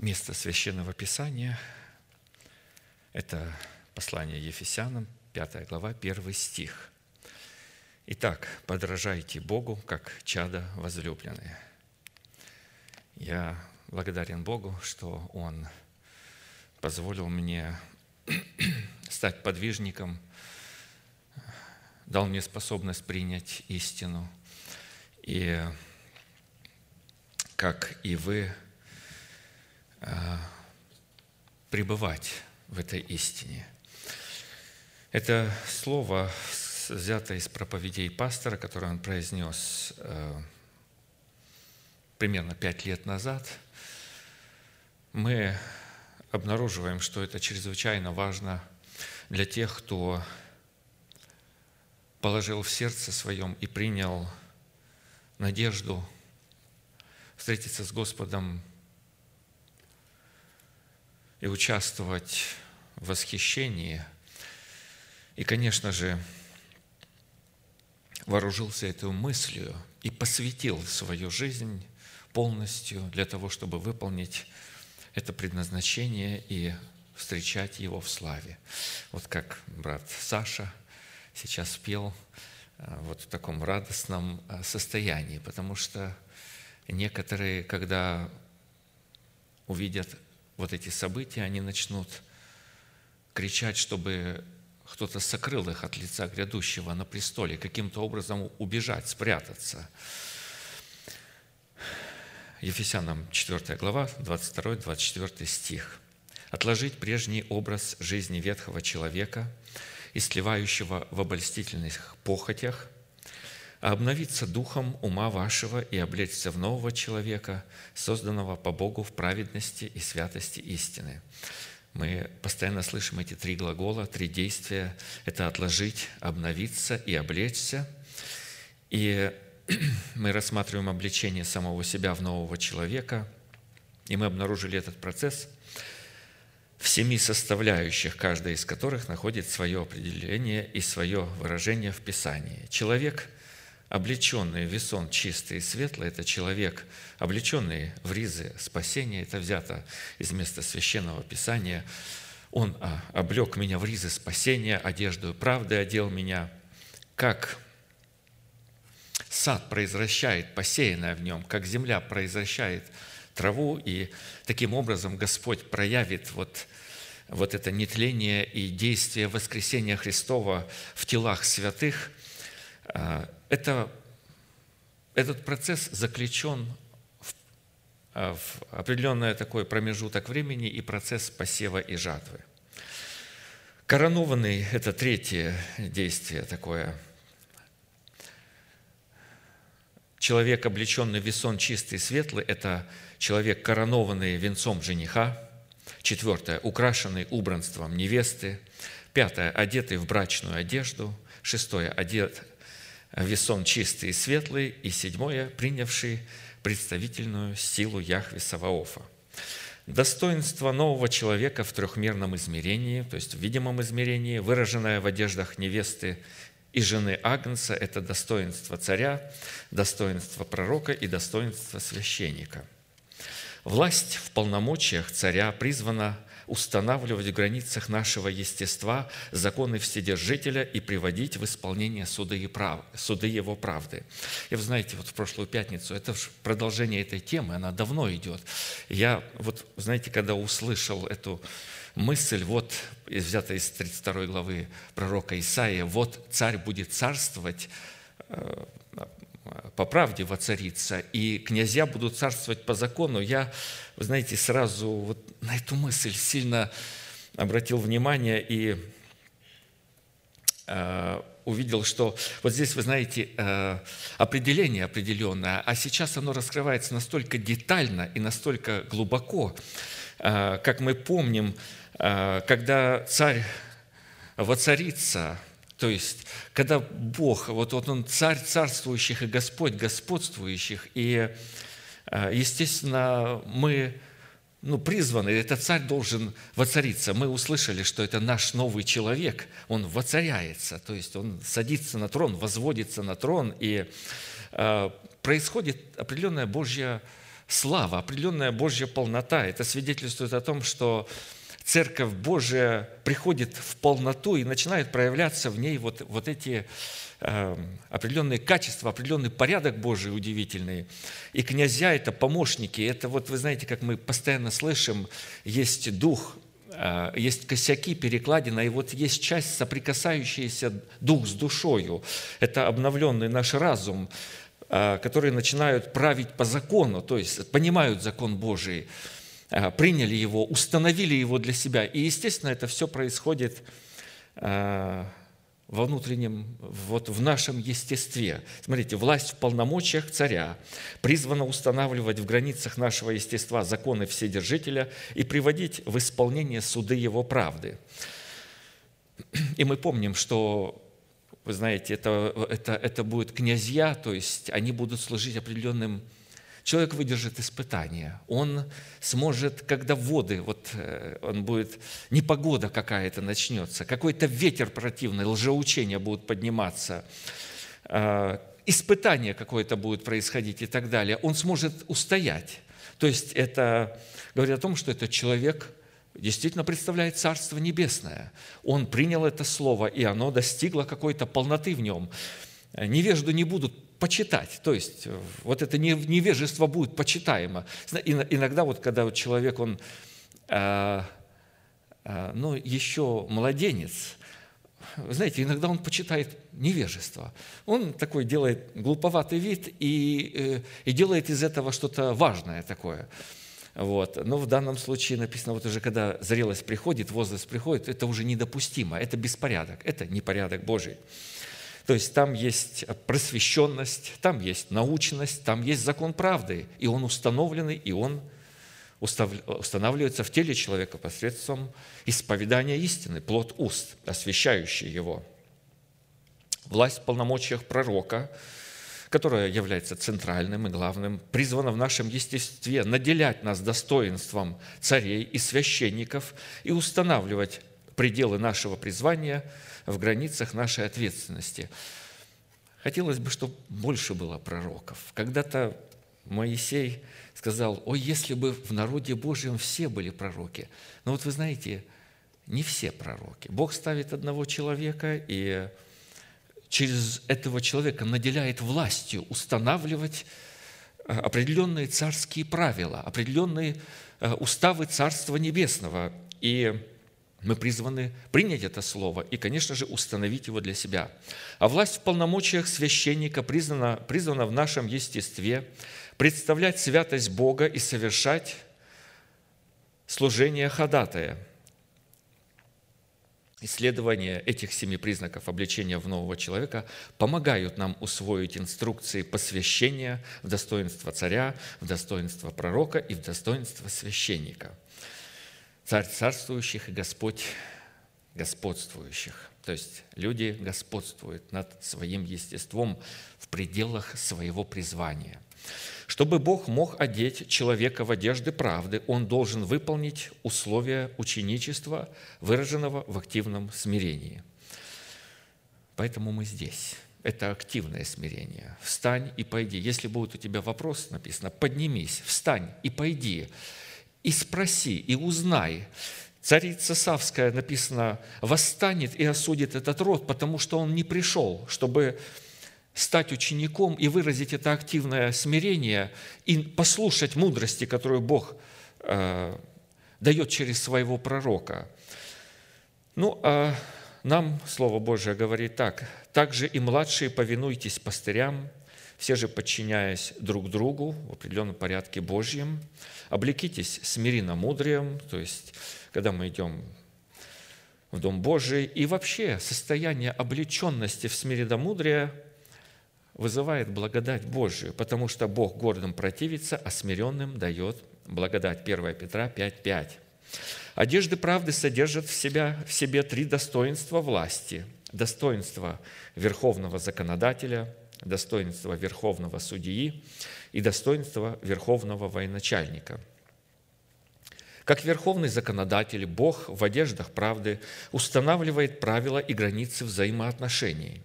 место Священного Писания – это послание Ефесянам, 5 глава, 1 стих. Итак, подражайте Богу, как чада возлюбленные. Я благодарен Богу, что Он позволил мне стать подвижником, дал мне способность принять истину. И как и вы, пребывать в этой истине. Это слово взято из проповедей пастора, которое он произнес а, примерно пять лет назад. Мы обнаруживаем, что это чрезвычайно важно для тех, кто положил в сердце своем и принял надежду встретиться с Господом и участвовать в восхищении. И, конечно же, вооружился этой мыслью и посвятил свою жизнь полностью для того, чтобы выполнить это предназначение и встречать его в славе. Вот как брат Саша сейчас пел э, вот в таком радостном э, состоянии, потому что некоторые, когда увидят вот эти события, они начнут кричать, чтобы кто-то сокрыл их от лица грядущего на престоле, каким-то образом убежать, спрятаться. Ефесянам 4 глава, 22-24 стих. «Отложить прежний образ жизни ветхого человека, истлевающего в обольстительных похотях, обновиться духом ума вашего и облечься в нового человека, созданного по Богу в праведности и святости истины». Мы постоянно слышим эти три глагола, три действия. Это отложить, обновиться и облечься. И мы рассматриваем обличение самого себя в нового человека, и мы обнаружили этот процесс в семи составляющих, каждая из которых находит свое определение и свое выражение в Писании. Человек, облеченный весон чистый и светлый, это человек, облеченный в ризы спасения, это взято из места Священного Писания. Он а, облег меня в ризы спасения, одежду правды одел меня, как сад произвращает посеянное в нем, как земля произвращает траву, и таким образом Господь проявит вот, вот это нетление и действие воскресения Христова в телах святых. А, это, этот процесс заключен в, а, в определенный такой промежуток времени и процесс посева и жатвы. Коронованный – это третье действие такое – Человек, облеченный в весон чистый и светлый, это человек, коронованный венцом жениха. Четвертое, украшенный убранством невесты. Пятое, одетый в брачную одежду. Шестое, одет весон чистый и светлый. И седьмое, принявший представительную силу Яхве Саваофа. Достоинство нового человека в трехмерном измерении, то есть в видимом измерении, выраженное в одеждах невесты и жены Агнца – это достоинство царя, достоинство пророка и достоинство священника. Власть в полномочиях царя призвана устанавливать в границах нашего естества законы Вседержителя и приводить в исполнение суды, и прав, суды Его правды. И вы знаете, вот в прошлую пятницу, это продолжение этой темы, она давно идет. Я вот, знаете, когда услышал эту мысль, вот взята из 32 главы пророка Исаия, вот царь будет царствовать, э, по правде воцариться, и князья будут царствовать по закону, я, вы знаете, сразу вот на эту мысль сильно обратил внимание и э, увидел, что вот здесь, вы знаете, э, определение определенное, а сейчас оно раскрывается настолько детально и настолько глубоко, как мы помним, Э, когда царь воцарится, то есть, когда Бог, вот, вот Он царь царствующих и Господь господствующих, и, э, естественно, мы ну, призваны, этот царь должен воцариться. Мы услышали, что это наш новый человек, он воцаряется, то есть он садится на трон, возводится на трон, и э, происходит определенная Божья слава, определенная Божья полнота. Это свидетельствует о том, что Церковь Божия приходит в полноту и начинают проявляться в ней вот, вот эти э, определенные качества, определенный порядок Божий удивительный. И князья – это помощники. Это вот, вы знаете, как мы постоянно слышим, есть дух, э, есть косяки, перекладина, и вот есть часть, соприкасающаяся дух с душою. Это обновленный наш разум, э, которые начинают править по закону, то есть понимают закон Божий. Э, приняли его, установили его для себя. И, естественно, это все происходит э, во внутреннем, вот в нашем естестве. Смотрите, власть в полномочиях царя призвана устанавливать в границах нашего естества законы Вседержителя и приводить в исполнение суды его правды. И мы помним, что вы знаете, это, это, это будут князья, то есть они будут служить определенным человек выдержит испытание, он сможет, когда воды, вот э, он будет, непогода какая-то начнется, какой-то ветер противный, лжеучения будут подниматься, э, испытание какое-то будет происходить и так далее, он сможет устоять. То есть это говорит о том, что этот человек действительно представляет Царство Небесное. Он принял это слово, и оно достигло какой-то полноты в нем. Невежду не будут почитать. То есть э, вот это невежество будет почитаемо. Иногда вот когда вот человек, он а, а, ну, еще младенец, знаете, иногда он почитает невежество. Он такой делает глуповатый вид и, э, и делает из этого что-то важное такое. Вот. Но в данном случае написано, вот уже когда зрелость приходит, возраст приходит, это уже недопустимо, это беспорядок, это непорядок Божий. То есть там есть просвещенность, там есть научность, там есть закон правды, и он установленный, и он устанавливается в теле человека посредством исповедания истины, плод уст, освящающий его. Власть в полномочиях пророка, которая является центральным и главным, призвана в нашем естестве наделять нас достоинством царей и священников и устанавливать пределы нашего призвания – в границах нашей ответственности. Хотелось бы, чтобы больше было пророков. Когда-то Моисей сказал, ой, если бы в народе Божьем все были пророки. Но вот вы знаете, не все пророки. Бог ставит одного человека и через этого человека наделяет властью устанавливать э, определенные царские правила, определенные э, уставы Царства Небесного. И мы призваны принять это слово и, конечно же, установить его для себя. А власть в полномочиях священника признана, призвана в нашем естестве представлять святость Бога и совершать служение ходатая. Исследования этих семи признаков обличения в нового человека помогают нам усвоить инструкции посвящения в достоинство царя, в достоинство пророка и в достоинство священника – царь царствующих и Господь господствующих. То есть люди господствуют над своим естеством в пределах своего призвания. Чтобы Бог мог одеть человека в одежды правды, он должен выполнить условия ученичества, выраженного в активном смирении. Поэтому мы здесь. Это активное смирение. Встань и пойди. Если будет у тебя вопрос, написано, поднимись, встань и пойди и спроси, и узнай. Царица Савская, написано, восстанет и осудит этот род, потому что он не пришел, чтобы стать учеником и выразить это активное смирение и послушать мудрости, которую Бог э, дает через своего пророка. Ну, а нам Слово Божие говорит так. «Также и младшие повинуйтесь пастырям, все же подчиняясь друг другу в определенном порядке Божьем, облекитесь смиренно-мудрием, то есть, когда мы идем в Дом Божий, и вообще состояние облеченности в смиренно-мудрие вызывает благодать Божию, потому что Бог гордым противится, а смиренным дает благодать. 1 Петра 5.5. Одежды правды содержат в, себя, в себе три достоинства власти. Достоинство верховного законодателя, достоинство верховного судьи и достоинство верховного военачальника. Как верховный законодатель, Бог в одеждах правды устанавливает правила и границы взаимоотношений.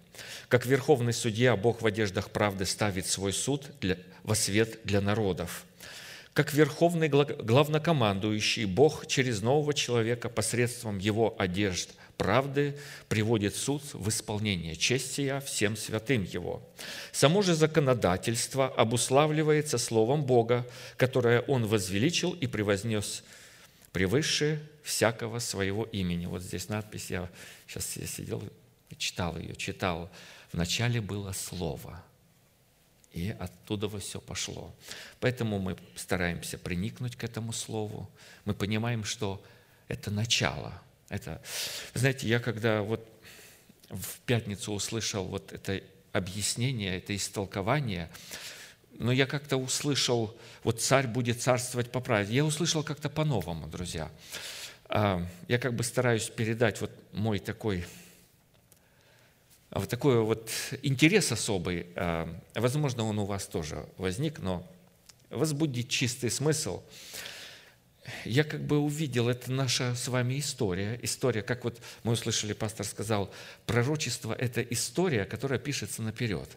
Как верховный судья, Бог в одеждах правды ставит свой суд для, во свет для народов. как верховный главнокомандующий, Бог через нового человека посредством его одежд правды приводит суд в исполнение чести всем святым его. Само же законодательство обуславливается Словом Бога, которое Он возвеличил и превознес превыше всякого своего имени. Вот здесь надпись, я сейчас я сидел читал ее, читал. Вначале было Слово – и оттуда все пошло. Поэтому мы стараемся приникнуть к этому слову. Мы понимаем, что это начало. Это, знаете, я когда вот в пятницу услышал вот это объяснение, это истолкование, но я как-то услышал, вот царь будет царствовать по правде. Я услышал как-то по-новому, друзья. А, я как бы стараюсь передать вот мой такой а вот такой вот интерес особый, а, возможно, он у вас тоже возник, но возбудить чистый смысл. Я как бы увидел, это наша с вами история. История, как вот мы услышали, пастор сказал, пророчество – это история, которая пишется наперед.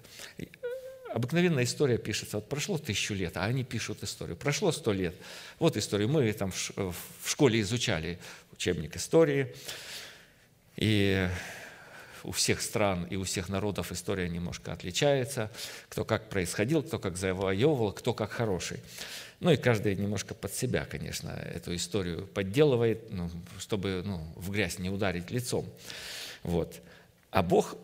Обыкновенная история пишется, вот прошло тысячу лет, а они пишут историю. Прошло сто лет, вот историю. Мы там в школе изучали учебник истории, и у всех стран и у всех народов история немножко отличается, кто как происходил, кто как завоевывал, кто как хороший. Ну и каждый немножко под себя, конечно, эту историю подделывает, ну, чтобы ну, в грязь не ударить лицом. Вот. А Бог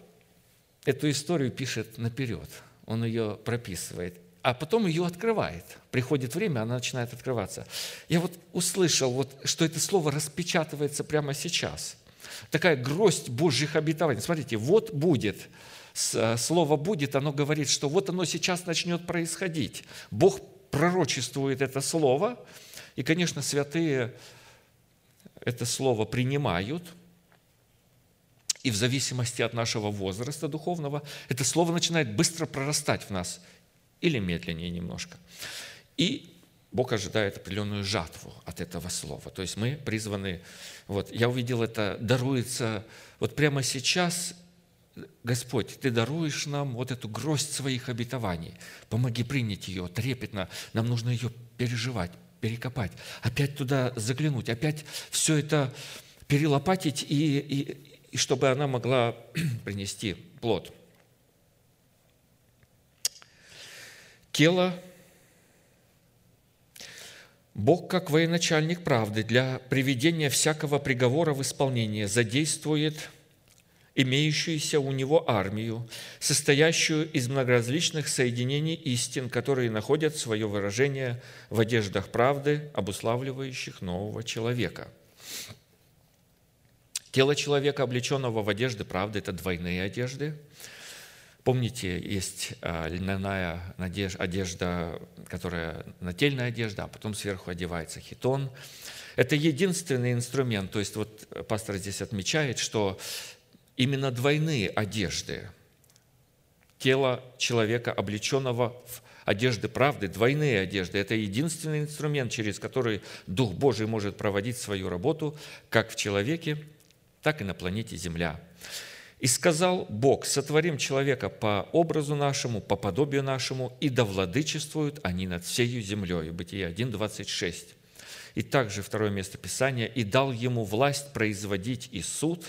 эту историю пишет наперед, Он ее прописывает, а потом ее открывает. Приходит время, она начинает открываться. Я вот услышал, вот, что это слово распечатывается прямо сейчас – такая гроздь Божьих обетований. Смотрите, вот будет, э, слово «будет», оно говорит, что вот оно сейчас начнет происходить. Бог пророчествует это слово, и, конечно, святые это слово принимают, и в зависимости от нашего возраста духовного, это слово начинает быстро прорастать в нас, или медленнее немножко. И Бог ожидает определенную жатву от этого слова. То есть мы призваны, вот я увидел это, даруется, вот прямо сейчас, Господь, Ты даруешь нам вот эту гроздь своих обетований. Помоги принять ее трепетно. Нам нужно ее переживать, перекопать, опять туда заглянуть, опять все это перелопатить, и, и, и чтобы она могла принести плод. Тело Бог, как военачальник правды, для приведения всякого приговора в исполнение задействует имеющуюся у него армию, состоящую из многоразличных соединений истин, которые находят свое выражение в одеждах правды, обуславливающих нового человека. Тело человека, облеченного в одежды правды, это двойные одежды – Помните, есть а, льняная одежда, которая нательная одежда, а потом сверху одевается хитон. Это единственный инструмент, то есть вот пастор здесь отмечает, что именно двойные одежды, тело человека, облеченного в одежды правды, двойные одежды, это единственный инструмент, через который Дух Божий может проводить свою работу как в человеке, так и на планете Земля. И сказал Бог, сотворим человека по образу нашему, по подобию нашему, и да владычествуют они над всею землей. Бытие 1, 26. И также второе место Писания, и дал ему власть производить и суд,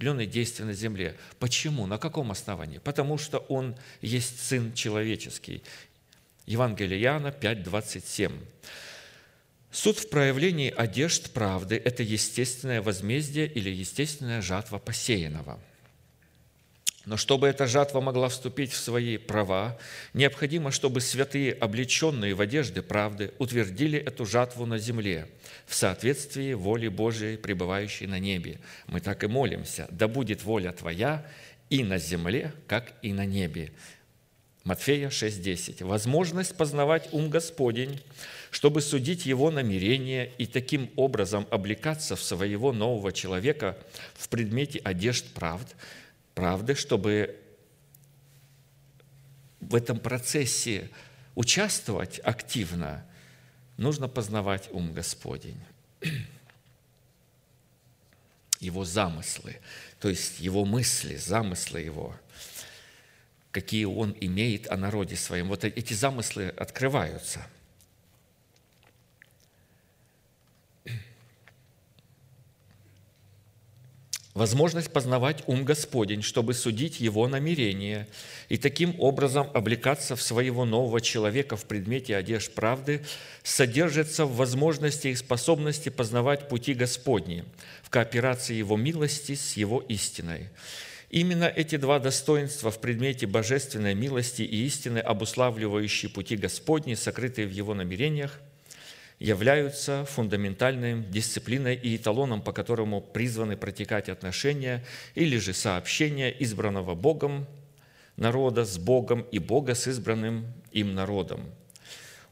определенные действия на земле. Почему? На каком основании? Потому что он есть Сын человеческий. Евангелие Иоанна 5, 27. Суд в проявлении одежд правды – это естественное возмездие или естественная жатва посеянного – но чтобы эта жатва могла вступить в свои права, необходимо, чтобы святые, облеченные в одежды правды, утвердили эту жатву на земле в соответствии воли Божией, пребывающей на небе. Мы так и молимся, да будет воля Твоя и на земле, как и на небе. Матфея 6:10. Возможность познавать ум Господень, чтобы судить его намерения и таким образом облекаться в своего нового человека в предмете одежд правд – правды, чтобы в этом процессе участвовать активно, нужно познавать ум Господень, его замыслы, то есть его мысли, замыслы его, какие он имеет о народе своем. Вот эти замыслы открываются. Возможность познавать ум Господень, чтобы судить его намерения и таким образом облекаться в своего нового человека в предмете одежд правды, содержится в возможности и способности познавать пути Господни в кооперации Его милости с Его истиной. Именно эти два достоинства в предмете божественной милости и истины, обуславливающие пути Господни, сокрытые в Его намерениях – являются фундаментальной дисциплиной и эталоном, по которому призваны протекать отношения или же сообщения избранного Богом народа с Богом и Бога с избранным им народом.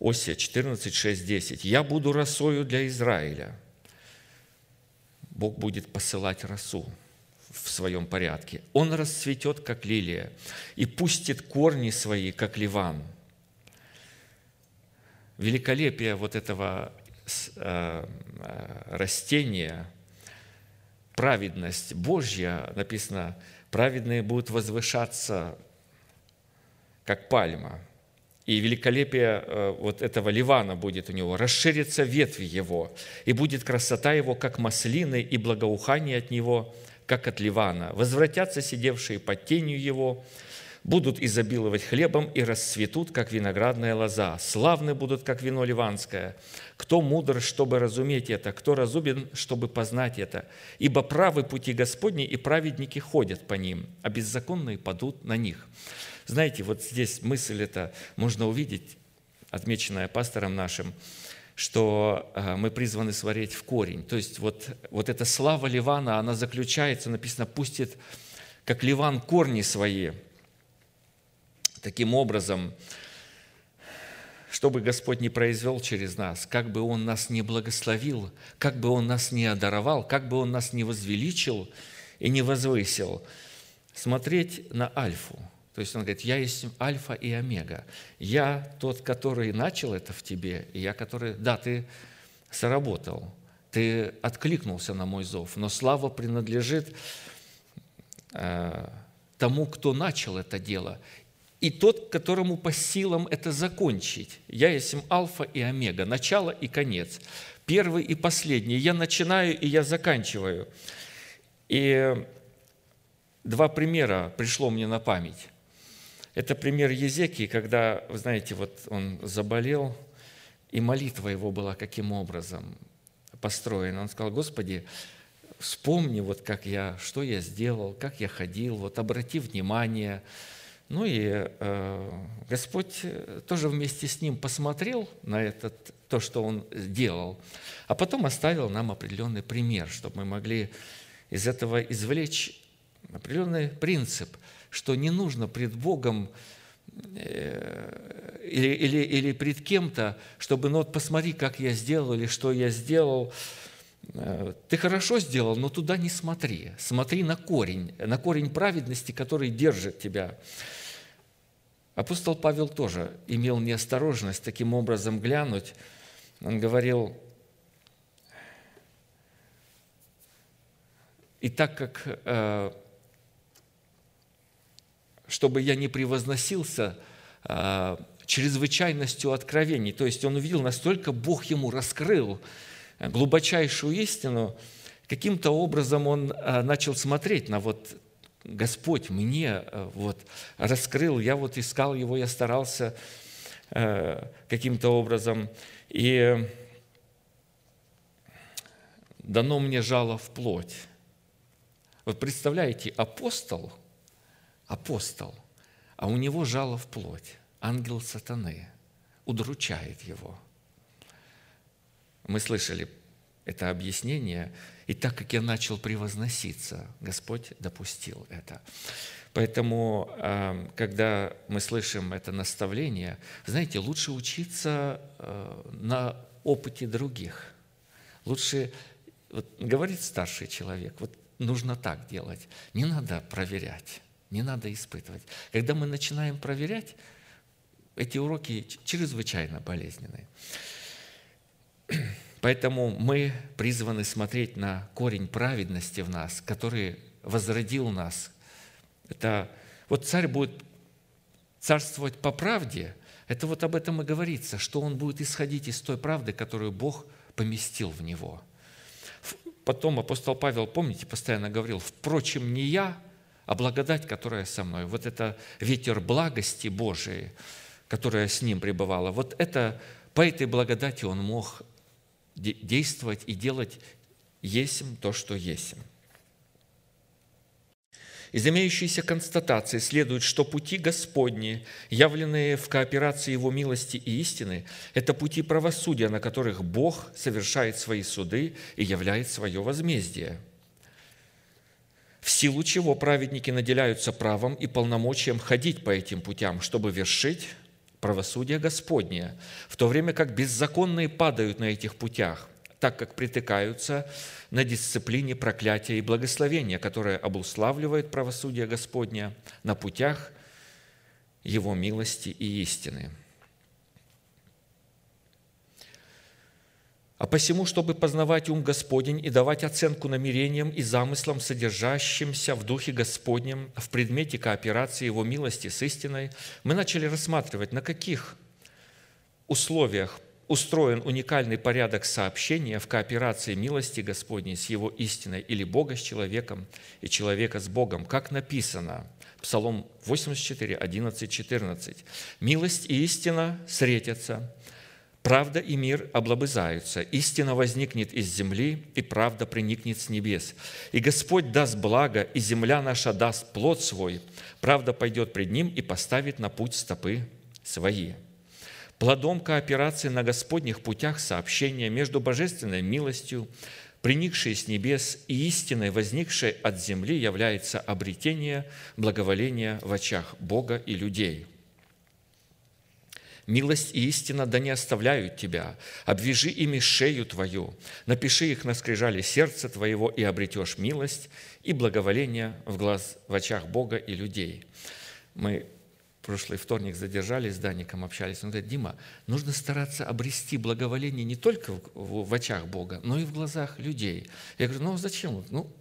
Осия 14, 6, 10. «Я буду росою для Израиля». Бог будет посылать росу в своем порядке. Он расцветет, как лилия, и пустит корни свои, как ливан – великолепие вот этого э, э, растения, праведность Божья, написано, праведные будут возвышаться, как пальма. И великолепие э, вот этого Ливана будет у него, расширится ветви его, и будет красота его, как маслины, и благоухание от него, как от Ливана. Возвратятся сидевшие под тенью его, будут изобиловать хлебом и расцветут, как виноградная лоза. Славны будут, как вино ливанское. Кто мудр, чтобы разуметь это? Кто разумен, чтобы познать это? Ибо правы пути Господни, и праведники ходят по ним, а беззаконные падут на них». Знаете, вот здесь мысль эта можно увидеть, отмеченная пастором нашим, что э, мы призваны сварить в корень. То есть вот, вот эта слава Ливана, она заключается, написано, пустит, как Ливан, корни свои – Таким образом, что бы Господь не произвел через нас, как бы Он нас не благословил, как бы Он нас не одаровал, как бы Он нас не возвеличил и не возвысил, смотреть на Альфу. То есть Он говорит, я есть Альфа и Омега. Я тот, который начал это в тебе, и я, который, да, ты сработал, ты откликнулся на мой зов, но слава принадлежит э, тому, кто начал это дело, и тот, которому по силам это закончить. Я есть альфа и омега, начало и конец, первый и последний. Я начинаю и я заканчиваю. И два примера пришло мне на память. Это пример Езекии, когда, вы знаете, вот он заболел, и молитва его была каким образом построена. Он сказал, Господи, вспомни, вот как я, что я сделал, как я ходил, вот обрати внимание – ну и э, Господь тоже вместе с ним посмотрел на этот, то, что он делал, а потом оставил нам определенный пример, чтобы мы могли из этого извлечь определенный принцип, что не нужно пред Богом э, или, или, или пред кем-то, чтобы, ну вот посмотри, как я сделал или что я сделал, э, ты хорошо сделал, но туда не смотри. Смотри на корень, на корень праведности, который держит тебя. Апостол Павел тоже имел неосторожность таким образом глянуть. Он говорил, и так как, э, чтобы я не превозносился э, чрезвычайностью откровений, то есть он увидел, настолько Бог ему раскрыл глубочайшую истину, каким-то образом он э, начал смотреть на вот Господь мне э, вот раскрыл, я вот искал его, я старался э, каким-то образом, и дано мне жало в плоть. Вот представляете, апостол, апостол, а у него жало в плоть, ангел сатаны, удручает его. Мы слышали это объяснение – и так как я начал превозноситься, Господь допустил это. Поэтому, э, когда мы слышим это наставление, знаете, лучше учиться э, на опыте других. Лучше, вот, говорит старший человек, вот нужно так делать. Не надо проверять, не надо испытывать. Когда мы начинаем проверять, эти уроки чрезвычайно болезненные. Поэтому мы призваны смотреть на корень праведности в нас, который возродил нас. Это вот царь будет царствовать по правде, это вот об этом и говорится, что он будет исходить из той правды, которую Бог поместил в него. потом апостол Павел, помните, постоянно говорил, «Впрочем, не я, а благодать, которая со мной». Вот это ветер благости Божией, которая с ним пребывала, вот это, по этой благодати он мог действовать и делать есим то, что есим. Из имеющейся констатации следует, что пути Господни, явленные в кооперации Его милости и истины, это пути правосудия, на которых Бог совершает свои суды и являет свое возмездие. В силу чего праведники наделяются правом и полномочием ходить по этим путям, чтобы вершить правосудие Господнее, в то время как беззаконные падают на этих путях – так как притыкаются на дисциплине проклятия и благословения, которое обуславливает правосудие Господня на путях Его милости и истины. А посему, чтобы познавать ум Господень и давать оценку намерениям и замыслам, содержащимся в Духе Господнем, в предмете кооперации Его милости с истиной, мы начали рассматривать, на каких условиях устроен уникальный порядок сообщения в кооперации милости Господней с Его истиной или Бога с человеком и человека с Богом, как написано, Псалом 84, 11, 14. «Милость и истина встретятся, правда и мир облобызаются, истина возникнет из земли, и правда приникнет с небес. И Господь даст благо, и земля наша даст плод свой, правда пойдет пред Ним и поставит на путь стопы свои». Плодом кооперации на Господних путях сообщения между божественной милостью, приникшей с небес и истиной, возникшей от земли, является обретение благоволения в очах Бога и людей. Милость и истина да не оставляют тебя. Обвяжи ими шею твою, напиши их на скрижале сердца твоего, и обретешь милость и благоволение в глаз в очах Бога и людей. Мы прошлый вторник задержались с Даником, общались. Он говорит, Дима, нужно стараться обрести благоволение не только в, в очах Бога, но и в глазах людей. Я говорю, ну зачем? Ну,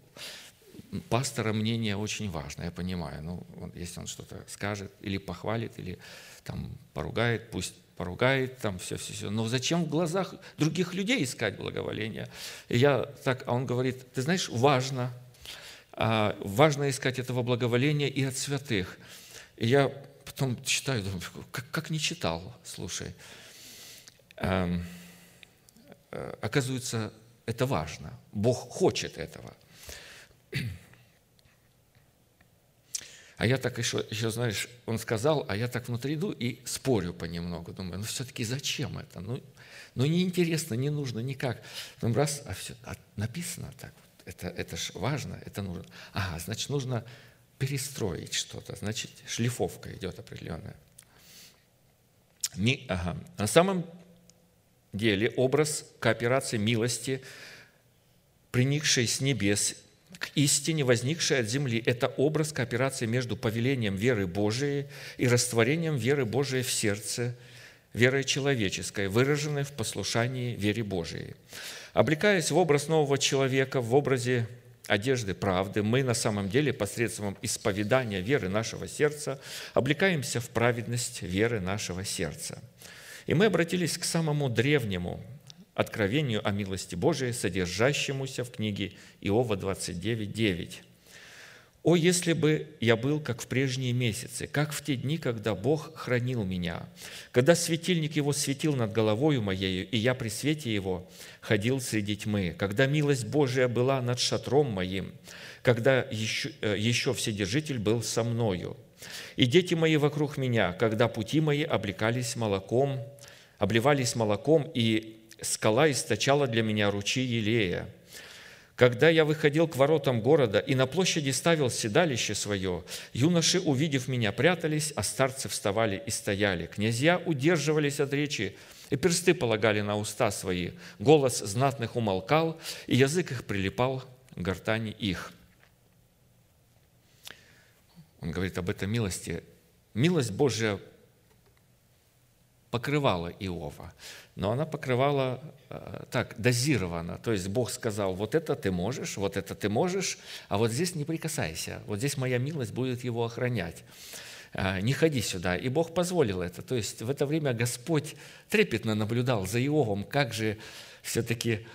пастора мнение очень важно, я понимаю. Ну, если он что-то скажет или похвалит, или там поругает, пусть поругает, там все-все-все. Но зачем в глазах других людей искать благоволение? И я так, а он говорит, ты знаешь, важно, а, важно искать этого благоволения и от святых. И я потом читаю, думаю, как, как не читал, слушай. Эм, э, оказывается, это важно. Бог хочет этого. А я так еще, еще, знаешь, он сказал, а я так внутри иду и спорю понемногу. Думаю, ну все-таки зачем это? Ну, ну неинтересно, не нужно никак. Потом раз, а все, а написано так. Это, это ж важно, это нужно. Ага, значит, нужно перестроить что-то, значит, шлифовка идет определенная. Ми, ага. На самом деле образ кооперации милости, приникшей с небес к истине, возникшей от земли, это образ кооперации между повелением веры Божией и растворением веры Божией в сердце, верой человеческой, выраженной в послушании вере Божией. Облекаясь в образ нового человека, в образе одежды правды, мы на самом деле посредством исповедания веры нашего сердца облекаемся в праведность веры нашего сердца. И мы обратились к самому древнему откровению о милости Божией, содержащемуся в книге Иова 29, 9. «О, если бы я был, как в прежние месяцы, как в те дни, когда Бог хранил меня, когда светильник Его светил над головою моею, и я при свете Его ходил среди тьмы, когда милость Божия была над шатром моим, когда еще, э, еще Вседержитель был со мною, и дети мои вокруг меня, когда пути мои облекались молоком, обливались молоком, и скала источала для меня ручьи елея, когда я выходил к воротам города и на площади ставил седалище свое, юноши, увидев меня, прятались, а старцы вставали и стояли. Князья удерживались от речи, и персты полагали на уста свои. Голос знатных умолкал, и язык их прилипал к гортани их. Он говорит об этой милости. Милость Божья покрывала Иова но она покрывала э, так, дозированно. То есть Бог сказал, вот это ты можешь, вот это ты можешь, а вот здесь не прикасайся, вот здесь моя милость будет его охранять. Э, не ходи сюда. И Бог позволил это. То есть в это время Господь трепетно наблюдал за Иовом, как же все-таки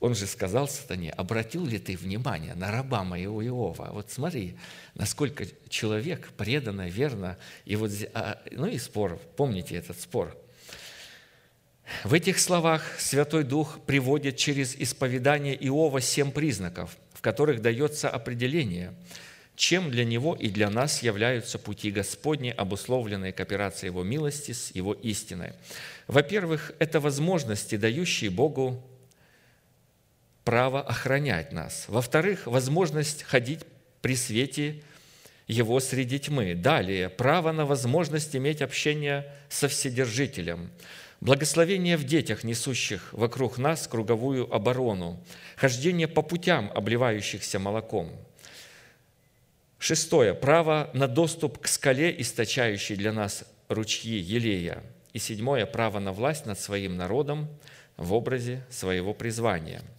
Он же сказал сатане, обратил ли ты внимание на раба моего Иова? Вот смотри, насколько человек преданно, верно. И вот, а, ну и спор, помните этот спор. В этих словах Святой Дух приводит через исповедание Иова семь признаков, в которых дается определение, чем для него и для нас являются пути Господни, обусловленные кооперацией Его милости с Его истиной. Во-первых, это возможности, дающие Богу право охранять нас. Во-вторых, возможность ходить при свете его среди тьмы. Далее, право на возможность иметь общение со Вседержителем. Благословение в детях, несущих вокруг нас круговую оборону. Хождение по путям, обливающихся молоком. Шестое. Право на доступ к скале, источающей для нас ручьи елея. И седьмое. Право на власть над своим народом в образе своего призвания –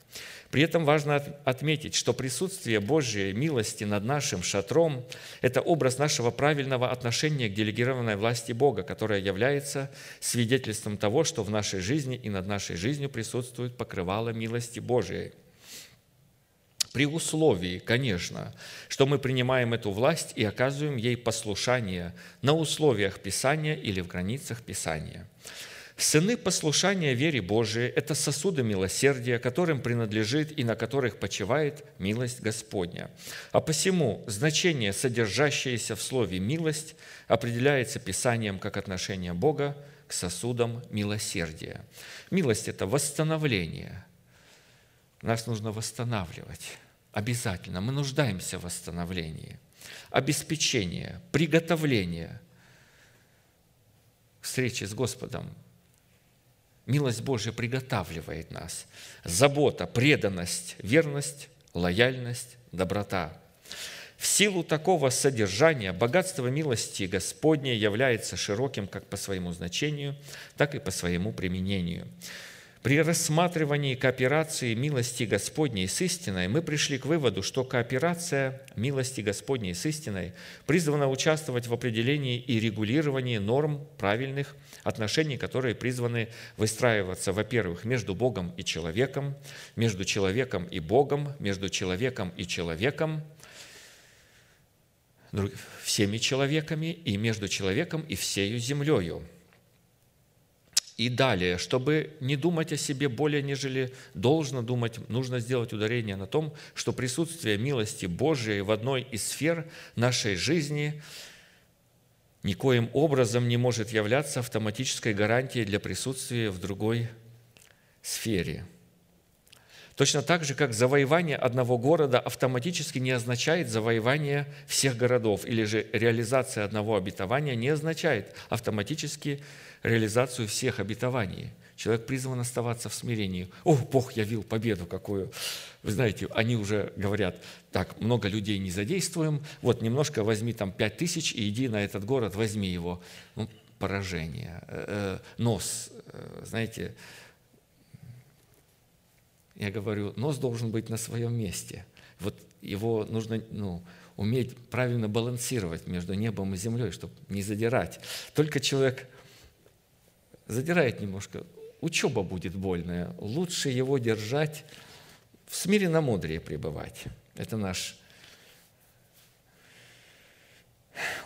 при этом важно отметить, что присутствие Божьей милости над нашим шатром – это образ нашего правильного отношения к делегированной власти Бога, которая является свидетельством того, что в нашей жизни и над нашей жизнью присутствует покрывало милости Божией. При условии, конечно, что мы принимаем эту власть и оказываем ей послушание на условиях Писания или в границах Писания – Сыны послушания вере Божией – это сосуды милосердия, которым принадлежит и на которых почивает милость Господня. А посему значение, содержащееся в слове «милость», определяется Писанием как отношение Бога к сосудам милосердия. Милость – это восстановление. Нас нужно восстанавливать. Обязательно. Мы нуждаемся в восстановлении. Обеспечение, приготовление встречи с Господом – Милость Божья приготавливает нас. Забота, преданность, верность, лояльность, доброта. В силу такого содержания богатство милости Господней является широким как по своему значению, так и по своему применению. При рассматривании кооперации милости Господней с истиной мы пришли к выводу, что кооперация милости Господней с истиной призвана участвовать в определении и регулировании норм правильных отношений, которые призваны выстраиваться, во-первых, между Богом и человеком, между человеком и Богом, между человеком и человеком, всеми человеками и между человеком и всею землею – и далее, чтобы не думать о себе более, нежели должно думать, нужно сделать ударение на том, что присутствие милости Божией в одной из сфер нашей жизни никоим образом не может являться автоматической гарантией для присутствия в другой сфере. Точно так же, как завоевание одного города автоматически не означает завоевание всех городов, или же реализация одного обетования не означает автоматически реализацию всех обетований. Человек призван оставаться в смирении. О, Бог явил победу какую. Вы знаете, они уже говорят, так, много людей не задействуем, вот немножко возьми там пять тысяч и иди на этот город, возьми его. Ну, поражение, э, э, нос, э, знаете, я говорю, нос должен быть на своем месте. Вот его нужно ну, уметь правильно балансировать между небом и землей, чтобы не задирать. Только человек задирает немножко, учеба будет больная. Лучше его держать, в смиренно мудрее пребывать. Это наш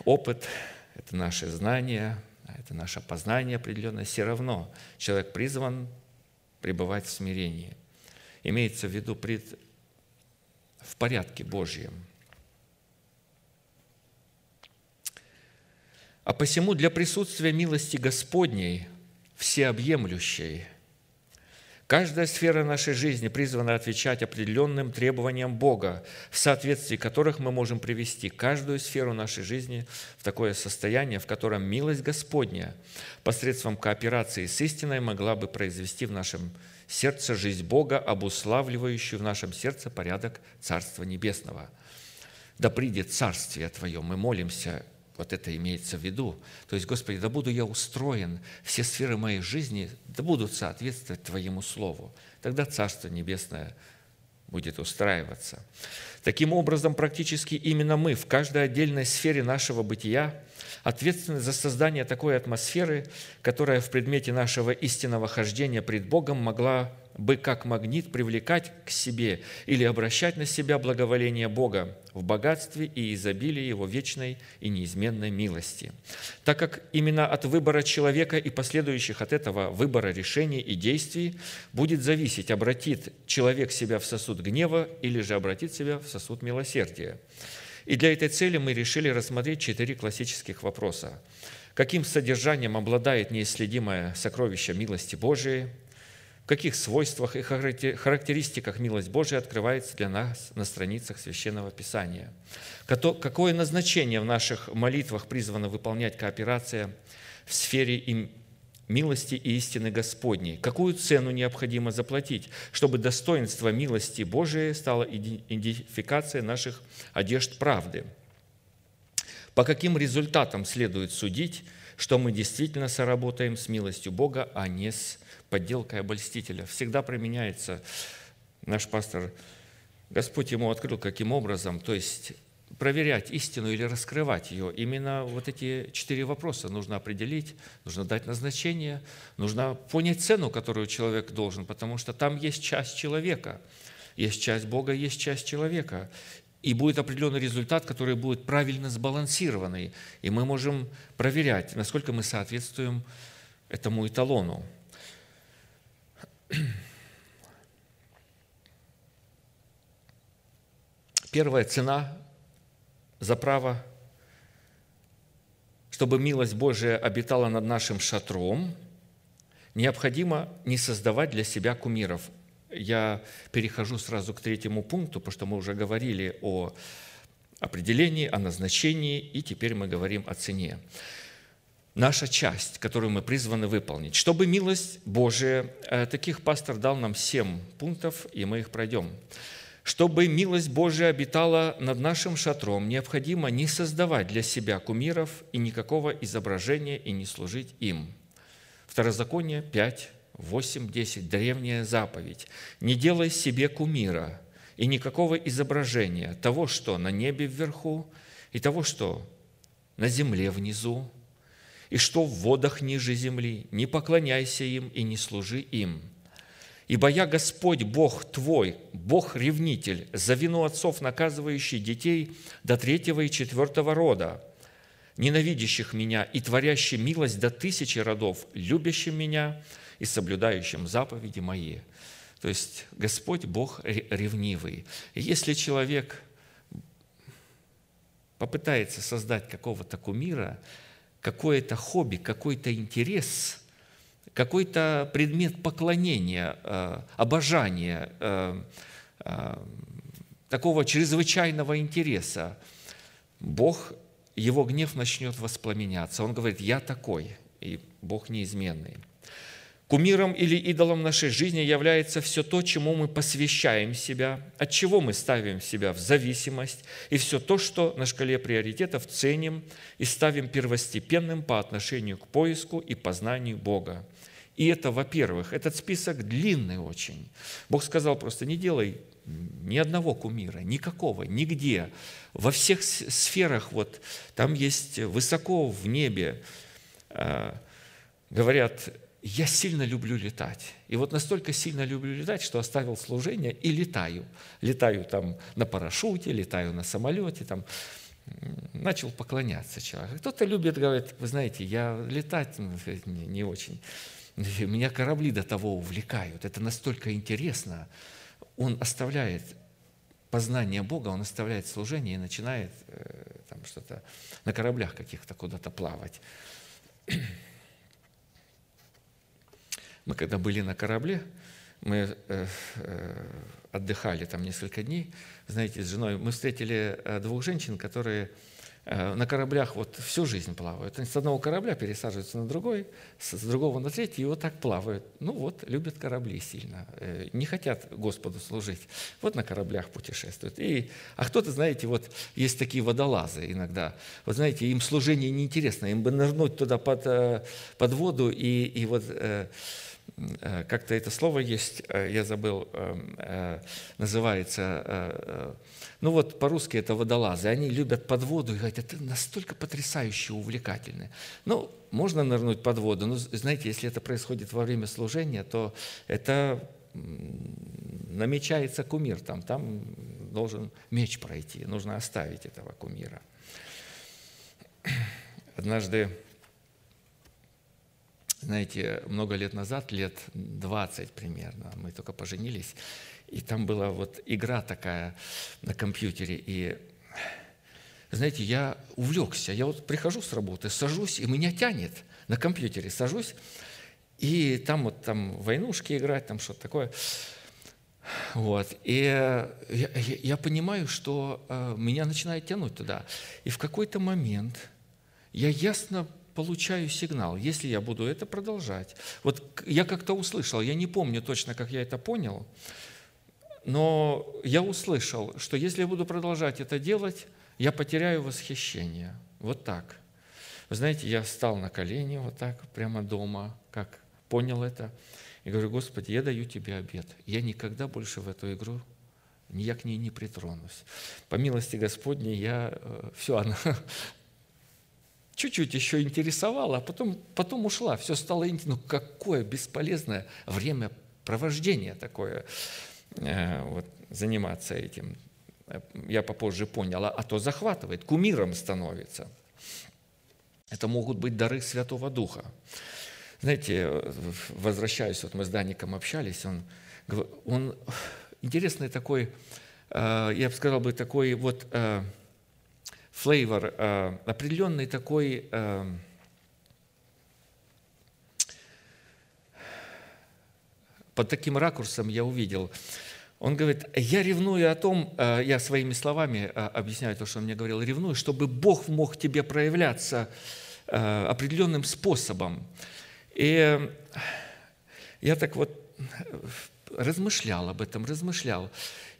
опыт, это наши знания, это наше познание определенное. Все равно человек призван пребывать в смирении. Имеется в виду пред, в порядке Божьем. А посему для присутствия милости Господней всеобъемлющей. Каждая сфера нашей жизни призвана отвечать определенным требованиям Бога, в соответствии которых мы можем привести каждую сферу нашей жизни в такое состояние, в котором милость Господня посредством кооперации с истиной могла бы произвести в нашем сердце жизнь Бога, обуславливающую в нашем сердце порядок Царства Небесного. Да придет Царствие Твое. Мы молимся вот это имеется в виду. То есть, Господи, да буду я устроен, все сферы моей жизни да будут соответствовать Твоему Слову. Тогда Царство Небесное будет устраиваться. Таким образом, практически именно мы в каждой отдельной сфере нашего бытия ответственны за создание такой атмосферы, которая в предмете нашего истинного хождения пред Богом могла бы как магнит привлекать к себе или обращать на себя благоволение Бога в богатстве и изобилии Его вечной и неизменной милости. Так как именно от выбора человека и последующих от этого выбора решений и действий будет зависеть, обратит человек себя в сосуд гнева или же обратит себя в сосуд милосердия. И для этой цели мы решили рассмотреть четыре классических вопроса. Каким содержанием обладает неисследимое сокровище милости Божией? В каких свойствах и характеристиках милость Божия открывается для нас на страницах Священного Писания? Какое назначение в наших молитвах призвано выполнять кооперация в сфере милости и истины Господней? Какую цену необходимо заплатить, чтобы достоинство милости Божией стало идентификацией наших одежд правды? По каким результатам следует судить, что мы действительно соработаем с милостью Бога, а не с подделкой обольстителя? Всегда применяется наш пастор, Господь ему открыл, каким образом, то есть проверять истину или раскрывать ее. Именно вот эти четыре вопроса нужно определить, нужно дать назначение, нужно понять цену, которую человек должен, потому что там есть часть человека, есть часть Бога, есть часть человека. И будет определенный результат, который будет правильно сбалансированный. И мы можем проверять, насколько мы соответствуем этому эталону. Первая цена за право, чтобы милость Божия обитала над нашим шатром, необходимо не создавать для себя кумиров. Я перехожу сразу к третьему пункту, потому что мы уже говорили о определении, о назначении, и теперь мы говорим о цене. Наша часть, которую мы призваны выполнить. Чтобы милость Божия, э, таких пастор дал нам семь пунктов, и мы их пройдем. Чтобы милость Божия обитала над нашим шатром, необходимо не создавать для себя кумиров и никакого изображения и не служить им. Второзаконие 5, 8, 10. Древняя заповедь. «Не делай себе кумира и никакого изображения того, что на небе вверху, и того, что на земле внизу, и что в водах ниже земли. Не поклоняйся им и не служи им» Ибо я Господь, Бог твой, Бог-ревнитель, за вину отцов, наказывающий детей до третьего и четвертого рода, ненавидящих меня и творящий милость до тысячи родов, любящим меня и соблюдающим заповеди мои». То есть Господь Бог ревнивый. И если человек попытается создать какого-то кумира, какое-то хобби, какой-то интерес – какой-то предмет поклонения, э, обожания, э, э, такого чрезвычайного интереса, Бог, его гнев начнет воспламеняться. Он говорит, я такой, и Бог неизменный. Кумиром или идолом нашей жизни является все то, чему мы посвящаем себя, от чего мы ставим себя в зависимость, и все то, что на шкале приоритетов ценим и ставим первостепенным по отношению к поиску и познанию Бога. И это, во-первых, этот список длинный очень. Бог сказал просто, не делай ни одного кумира, никакого, нигде. Во всех сферах, вот там есть высоко в небе, э, говорят, я сильно люблю летать. И вот настолько сильно люблю летать, что оставил служение и летаю. Летаю там на парашюте, летаю на самолете, там, начал поклоняться человеку. Кто-то любит, говорит, вы знаете, я летать не очень. Меня корабли до того увлекают. Это настолько интересно. Он оставляет познание Бога, он оставляет служение и начинает э, там что-то на кораблях каких-то куда-то плавать. Мы когда были на корабле, мы э, э, отдыхали там несколько дней, знаете, с женой, мы встретили двух женщин, которые Э, на кораблях вот всю жизнь плавают. Они с одного корабля пересаживаются на другой, с другого на третий, и вот так плавают. Ну вот, любят корабли сильно, э, не хотят Господу служить. Вот на кораблях путешествуют. И, а кто-то, знаете, вот есть такие водолазы иногда. Вот знаете, им служение неинтересно, им бы нырнуть туда под, э, под воду и, и вот как-то это слово есть, я забыл, называется ну вот по-русски это водолазы, они любят под воду и говорят, это настолько потрясающе увлекательно. Ну, можно нырнуть под воду, но знаете, если это происходит во время служения, то это намечается кумир там, там должен меч пройти, нужно оставить этого кумира. Однажды, знаете, много лет назад, лет 20 примерно, мы только поженились, и там была вот игра такая на компьютере, и знаете, я увлекся. Я вот прихожу с работы, сажусь, и меня тянет на компьютере, сажусь, и там вот там войнушки играть, там что-то такое. Вот. И я, я, я понимаю, что э, меня начинает тянуть туда. И в какой-то момент я ясно получаю сигнал, если я буду это продолжать. Вот я как-то услышал, я не помню точно, как я это понял, но я услышал, что если я буду продолжать это делать, я потеряю восхищение. Вот так. Вы знаете, я встал на колени вот так, прямо дома, как понял это, и говорю, Господи, я даю Тебе обед. Я никогда больше в эту игру, я к ней не притронусь. По милости Господней я, э, все, она чуть-чуть еще интересовала, а потом, потом ушла. Все стало интересно. Ну, какое бесполезное время провождения такое, э, вот, заниматься этим. Я попозже понял, а то захватывает, кумиром становится. Это могут быть дары Святого Духа. Знаете, возвращаюсь, вот мы с Даником общались, он, он интересный такой, э, я бы сказал бы, такой вот флейвор, э, определенный такой э, под таким ракурсом я увидел. Он говорит, я ревную о том, я своими словами объясняю то, что он мне говорил, ревную, чтобы Бог мог тебе проявляться определенным способом. И я так вот размышлял об этом, размышлял.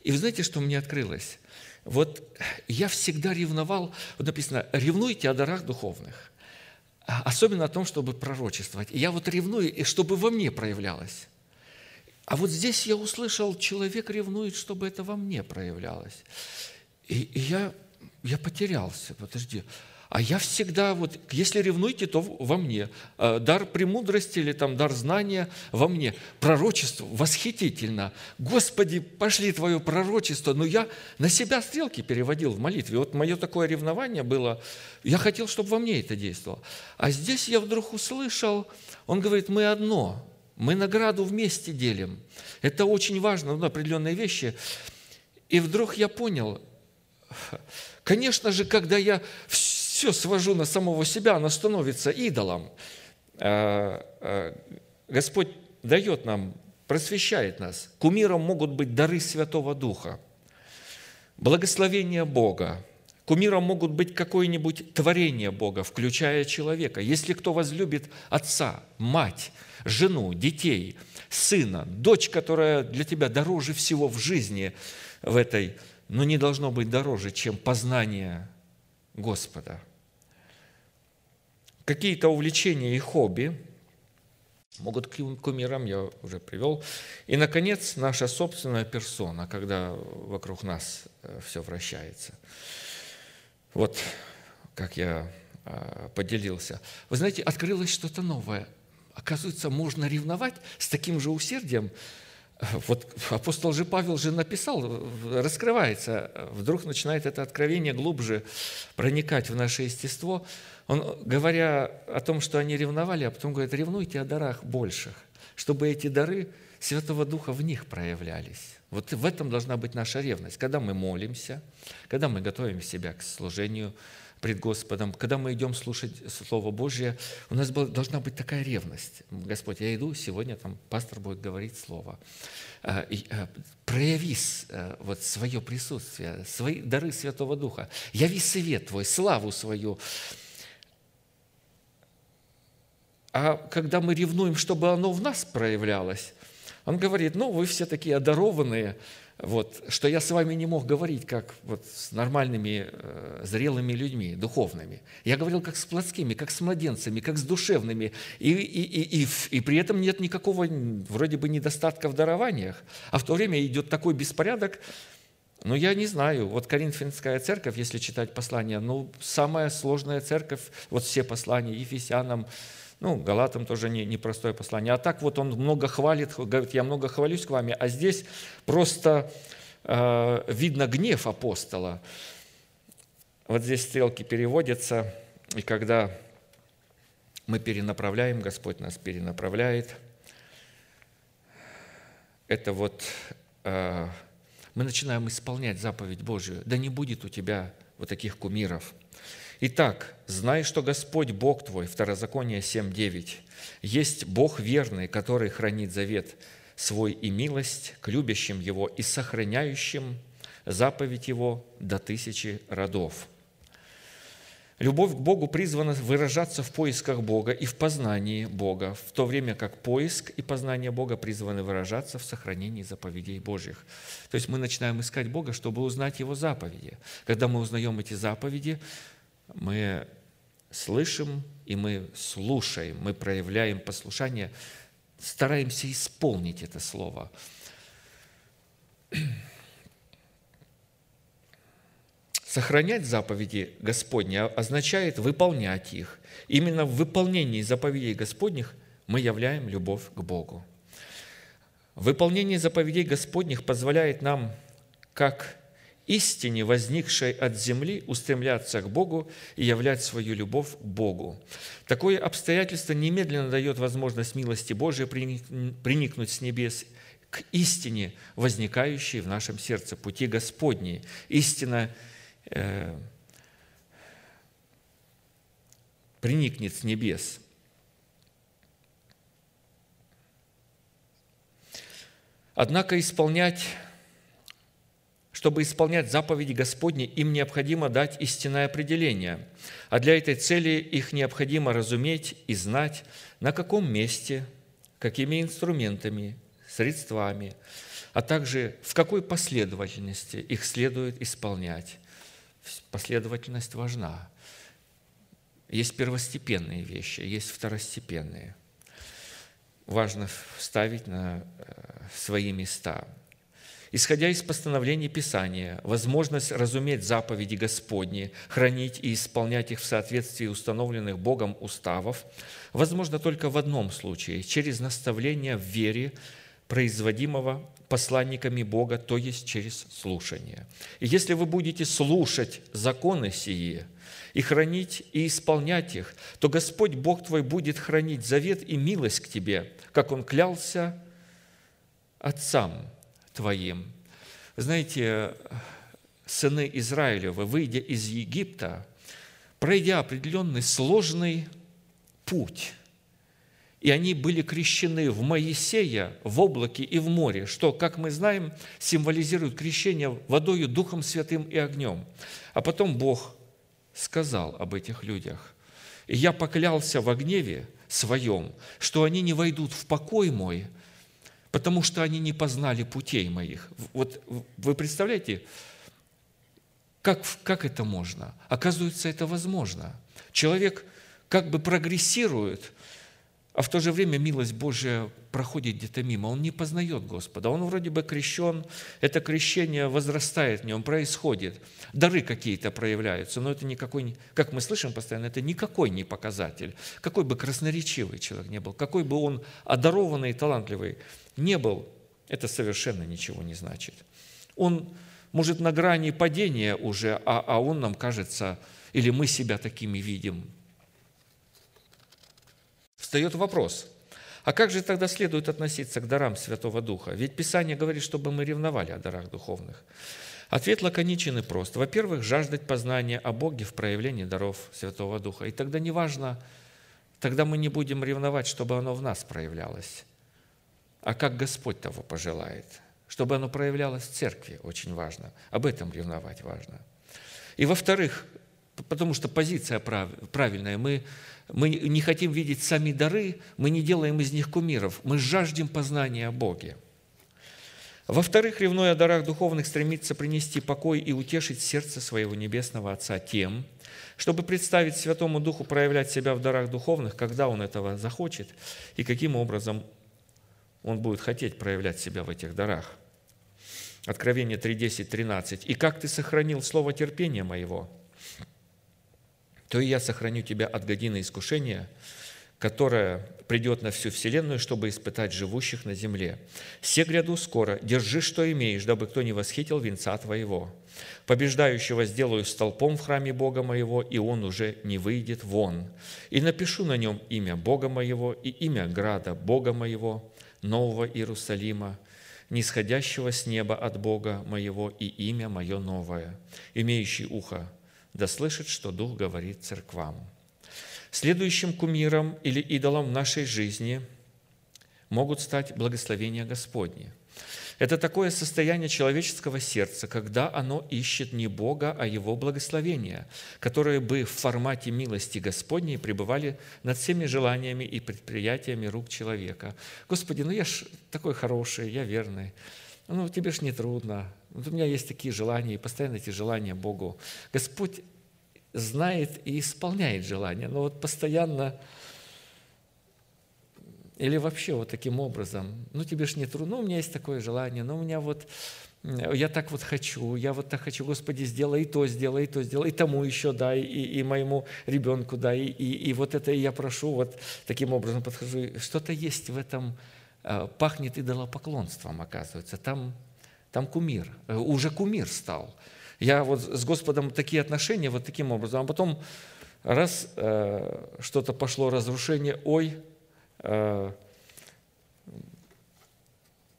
И вы знаете, что мне открылось? Вот я всегда ревновал, вот написано, ревнуйте о дарах духовных, а особенно о том, чтобы пророчествовать. И я вот ревную, и чтобы во мне проявлялось. А вот здесь я услышал, человек ревнует, чтобы это во мне проявлялось. И, и я, я потерялся, подожди, а я всегда, вот, если ревнуете, то во мне. А, дар премудрости или там дар знания во мне. Пророчество восхитительно. Господи, пошли Твое пророчество. Но я на себя стрелки переводил в молитве. Вот мое такое ревнование было. Я хотел, чтобы во мне это действовало. А здесь я вдруг услышал, он говорит, мы одно, мы награду вместе делим. Это очень важно, ну, определенные вещи. И вдруг я понял, конечно же, когда я все свожу на самого себя, оно становится идолом. А, а, Господь дает нам, просвещает нас. Кумиром могут быть дары Святого Духа, благословение Бога, Кумиром могут быть какое-нибудь творение Бога, включая человека. Если кто возлюбит отца, мать, жену, детей, сына, дочь, которая для тебя дороже всего в жизни в этой, но не должно быть дороже, чем познание Господа – какие-то увлечения и хобби могут к кумирам, я уже привел. И, наконец, наша собственная персона, когда вокруг нас э, все вращается. Вот как я а, поделился. Вы знаете, открылось что-то новое. Оказывается, можно ревновать с таким же усердием. Вот апостол же Павел же написал, раскрывается, вдруг начинает это откровение глубже проникать в наше естество – он, говоря о том, что они ревновали, а потом говорит, ревнуйте о дарах больших, чтобы эти дары Святого Духа в них проявлялись. Вот в этом должна быть наша ревность. Когда мы молимся, когда мы готовим себя к служению пред Господом, когда мы идем слушать Слово Божье, у нас должна быть такая ревность. Господь, я иду, сегодня там пастор будет говорить Слово. А, а, прояви а, вот свое присутствие, свои дары Святого Духа. Яви свет Твой, славу свою, а когда мы ревнуем, чтобы оно в нас проявлялось, он говорит, ну, вы все такие одарованные, вот, что я с вами не мог говорить, как вот с нормальными, э, зрелыми людьми, духовными. Я говорил как с плотскими, как с младенцами, как с душевными. И, и, и, и, и при этом нет никакого вроде бы недостатка в дарованиях. А в то время идет такой беспорядок, ну, я не знаю. Вот Коринфянская церковь, если читать послание, ну, самая сложная церковь, вот все послания Ефесянам, Ну, Галатам тоже не, непростое послание. А так вот он много хвалит, говорит, я много хвалюсь к вами, а здесь просто э, видно гнев апостола. Вот здесь стрелки переводятся, и когда мы перенаправляем, Господь нас перенаправляет, это вот э, мы начинаем исполнять заповедь Божию. Да не будет у тебя вот таких кумиров – Итак, знай, что Господь Бог твой, Второзаконие 7.9, есть Бог верный, который хранит завет свой и милость к любящим Его и сохраняющим заповедь Его до тысячи родов. Любовь к Богу призвана выражаться в поисках Бога и в познании Бога, в то время как поиск и познание Бога призваны выражаться в сохранении заповедей Божьих. То есть мы начинаем искать Бога, чтобы узнать Его заповеди. Когда мы узнаем эти заповеди, мы слышим и мы слушаем, мы проявляем послушание, стараемся исполнить это слово. Сохранять заповеди Господни означает выполнять их. Именно в выполнении заповедей Господних мы являем любовь к Богу. Выполнение заповедей Господних позволяет нам, как истине, возникшей от земли, устремляться к Богу и являть свою любовь Богу. Такое обстоятельство немедленно дает возможность милости Божией приникнуть с небес к истине, возникающей в нашем сердце, пути Господней. Истина э, приникнет с небес. Однако исполнять чтобы исполнять заповеди Господни, им необходимо дать истинное определение, а для этой цели их необходимо разуметь и знать, на каком месте, какими инструментами, средствами, а также в какой последовательности их следует исполнять. Последовательность важна. Есть первостепенные вещи, есть второстепенные. Важно вставить на э, свои места – исходя из постановлений Писания, возможность разуметь заповеди Господни, хранить и исполнять их в соответствии установленных Богом уставов, возможно только в одном случае – через наставление в вере, производимого посланниками Бога, то есть через слушание. И если вы будете слушать законы сии и хранить и исполнять их, то Господь Бог твой будет хранить завет и милость к тебе, как Он клялся отцам твоим. Знаете, сыны Израилевы, выйдя из Египта, пройдя определенный сложный путь, и они были крещены в Моисея, в облаке и в море, что, как мы знаем, символизирует крещение водою, Духом Святым и огнем. А потом Бог сказал об этих людях. «И я поклялся в гневе своем, что они не войдут в покой мой, потому что они не познали путей моих. Вот вы представляете, как, как это можно? Оказывается, это возможно. Человек как бы прогрессирует, а в то же время милость Божья проходит где-то мимо. Он не познает Господа. Он вроде бы крещен, это крещение возрастает в нем, происходит. Дары какие-то проявляются, но это никакой, как мы слышим постоянно, это никакой не показатель. Какой бы красноречивый человек не был, какой бы он одарованный и талантливый не был, это совершенно ничего не значит. Он может на грани падения уже, а, а он нам кажется, или мы себя такими видим. Встает вопрос, а как же тогда следует относиться к дарам Святого Духа? Ведь Писание говорит, чтобы мы ревновали о дарах духовных. Ответ лаконичен и прост. Во-первых, жаждать познания о Боге в проявлении даров Святого Духа. И тогда неважно, тогда мы не будем ревновать, чтобы оно в нас проявлялось а как Господь того пожелает. Чтобы оно проявлялось в церкви, очень важно. Об этом ревновать важно. И во-вторых, потому что позиция правильная, мы, мы не хотим видеть сами дары, мы не делаем из них кумиров, мы жаждем познания о Боге. Во-вторых, ревной о дарах духовных стремится принести покой и утешить сердце своего Небесного Отца тем, чтобы представить Святому Духу проявлять себя в дарах духовных, когда Он этого захочет и каким образом он будет хотеть проявлять себя в этих дарах. Откровение 3.10, 13. «И как ты сохранил слово терпения моего, то и я сохраню тебя от годины искушения, которая придет на всю вселенную, чтобы испытать живущих на земле. Все гряду скоро, держи, что имеешь, дабы кто не восхитил венца твоего. Побеждающего сделаю столпом в храме Бога моего, и он уже не выйдет вон. И напишу на нем имя Бога моего и имя града Бога моего, Нового Иерусалима, нисходящего с неба от Бога моего и имя мое новое, имеющий ухо, да слышит, что Дух говорит церквам. Следующим кумиром или идолом в нашей жизни могут стать благословения Господни. Это такое состояние человеческого сердца, когда оно ищет не Бога, а Его благословения, которые бы в формате милости Господней пребывали над всеми желаниями и предприятиями рук человека. Господи, ну я ж такой хороший, я верный. Ну, тебе ж не трудно. Вот у меня есть такие желания, и постоянно эти желания Богу. Господь знает и исполняет желания, но вот постоянно или вообще вот таким образом, ну тебе ж не трудно, ну у меня есть такое желание, но у меня вот, я так вот хочу, я вот так хочу, Господи, сделай и то, сделай и то, сделай, и тому еще дай, и, и моему ребенку дай, и, и, и вот это я прошу, вот таким образом подхожу. Что-то есть в этом, э, пахнет идолопоклонством, оказывается, там, там кумир, э, уже кумир стал – я вот с Господом такие отношения вот таким образом, а потом раз э, что-то пошло разрушение, ой,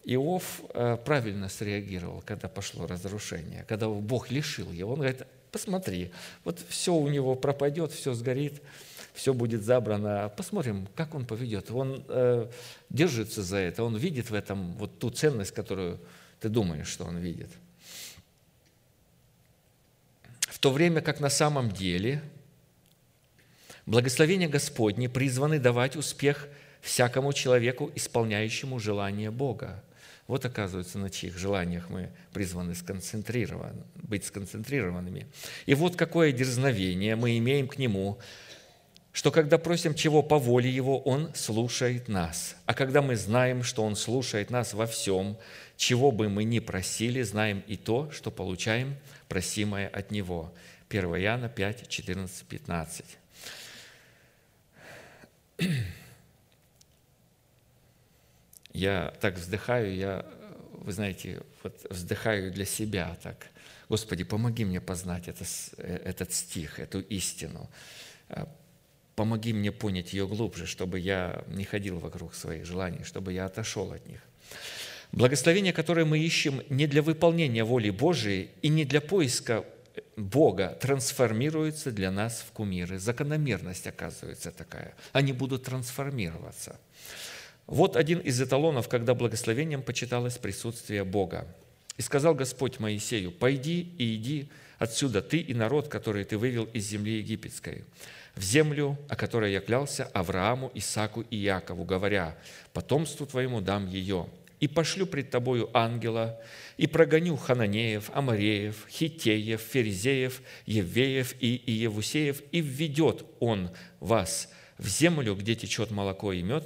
Иов э, правильно среагировал, когда пошло разрушение, когда Бог лишил его. Он говорит, посмотри, вот все у него пропадет, все сгорит, все будет забрано. Посмотрим, как он поведет. Он э, держится за это, он видит в этом вот ту ценность, которую ты думаешь, что он видит – то время как на самом деле благословения Господни призваны давать успех всякому человеку, исполняющему желание Бога. Вот, оказывается, на чьих желаниях мы призваны сконцентрирован, быть сконцентрированными. И вот какое дерзновение мы имеем к Нему, что когда просим чего по воле Его, Он слушает нас. А когда мы знаем, что Он слушает нас во всем, чего бы мы ни просили, знаем и то, что получаем – просимое от Него. 1 Иоанна 5, 14, 15. Я так вздыхаю, я, вы знаете, вот вздыхаю для себя так. Господи, помоги мне познать это, этот стих, эту истину. Помоги мне понять ее глубже, чтобы я не ходил вокруг своих желаний, чтобы я отошел от них. Благословение, которое мы ищем не для выполнения воли Божией и не для поиска Бога, трансформируется для нас в кумиры. Закономерность оказывается такая. Они будут трансформироваться. Вот один из эталонов, когда благословением почиталось присутствие Бога. «И сказал Господь Моисею, «Пойди и иди отсюда, ты и народ, который ты вывел из земли египетской, в землю, о которой я клялся Аврааму, Исаку и Якову, говоря, потомству твоему дам ее, и пошлю пред тобою ангела, и прогоню хананеев, амареев, хитеев, ферзеев, евеев и иевусеев, и введет он вас в землю, где течет молоко и мед,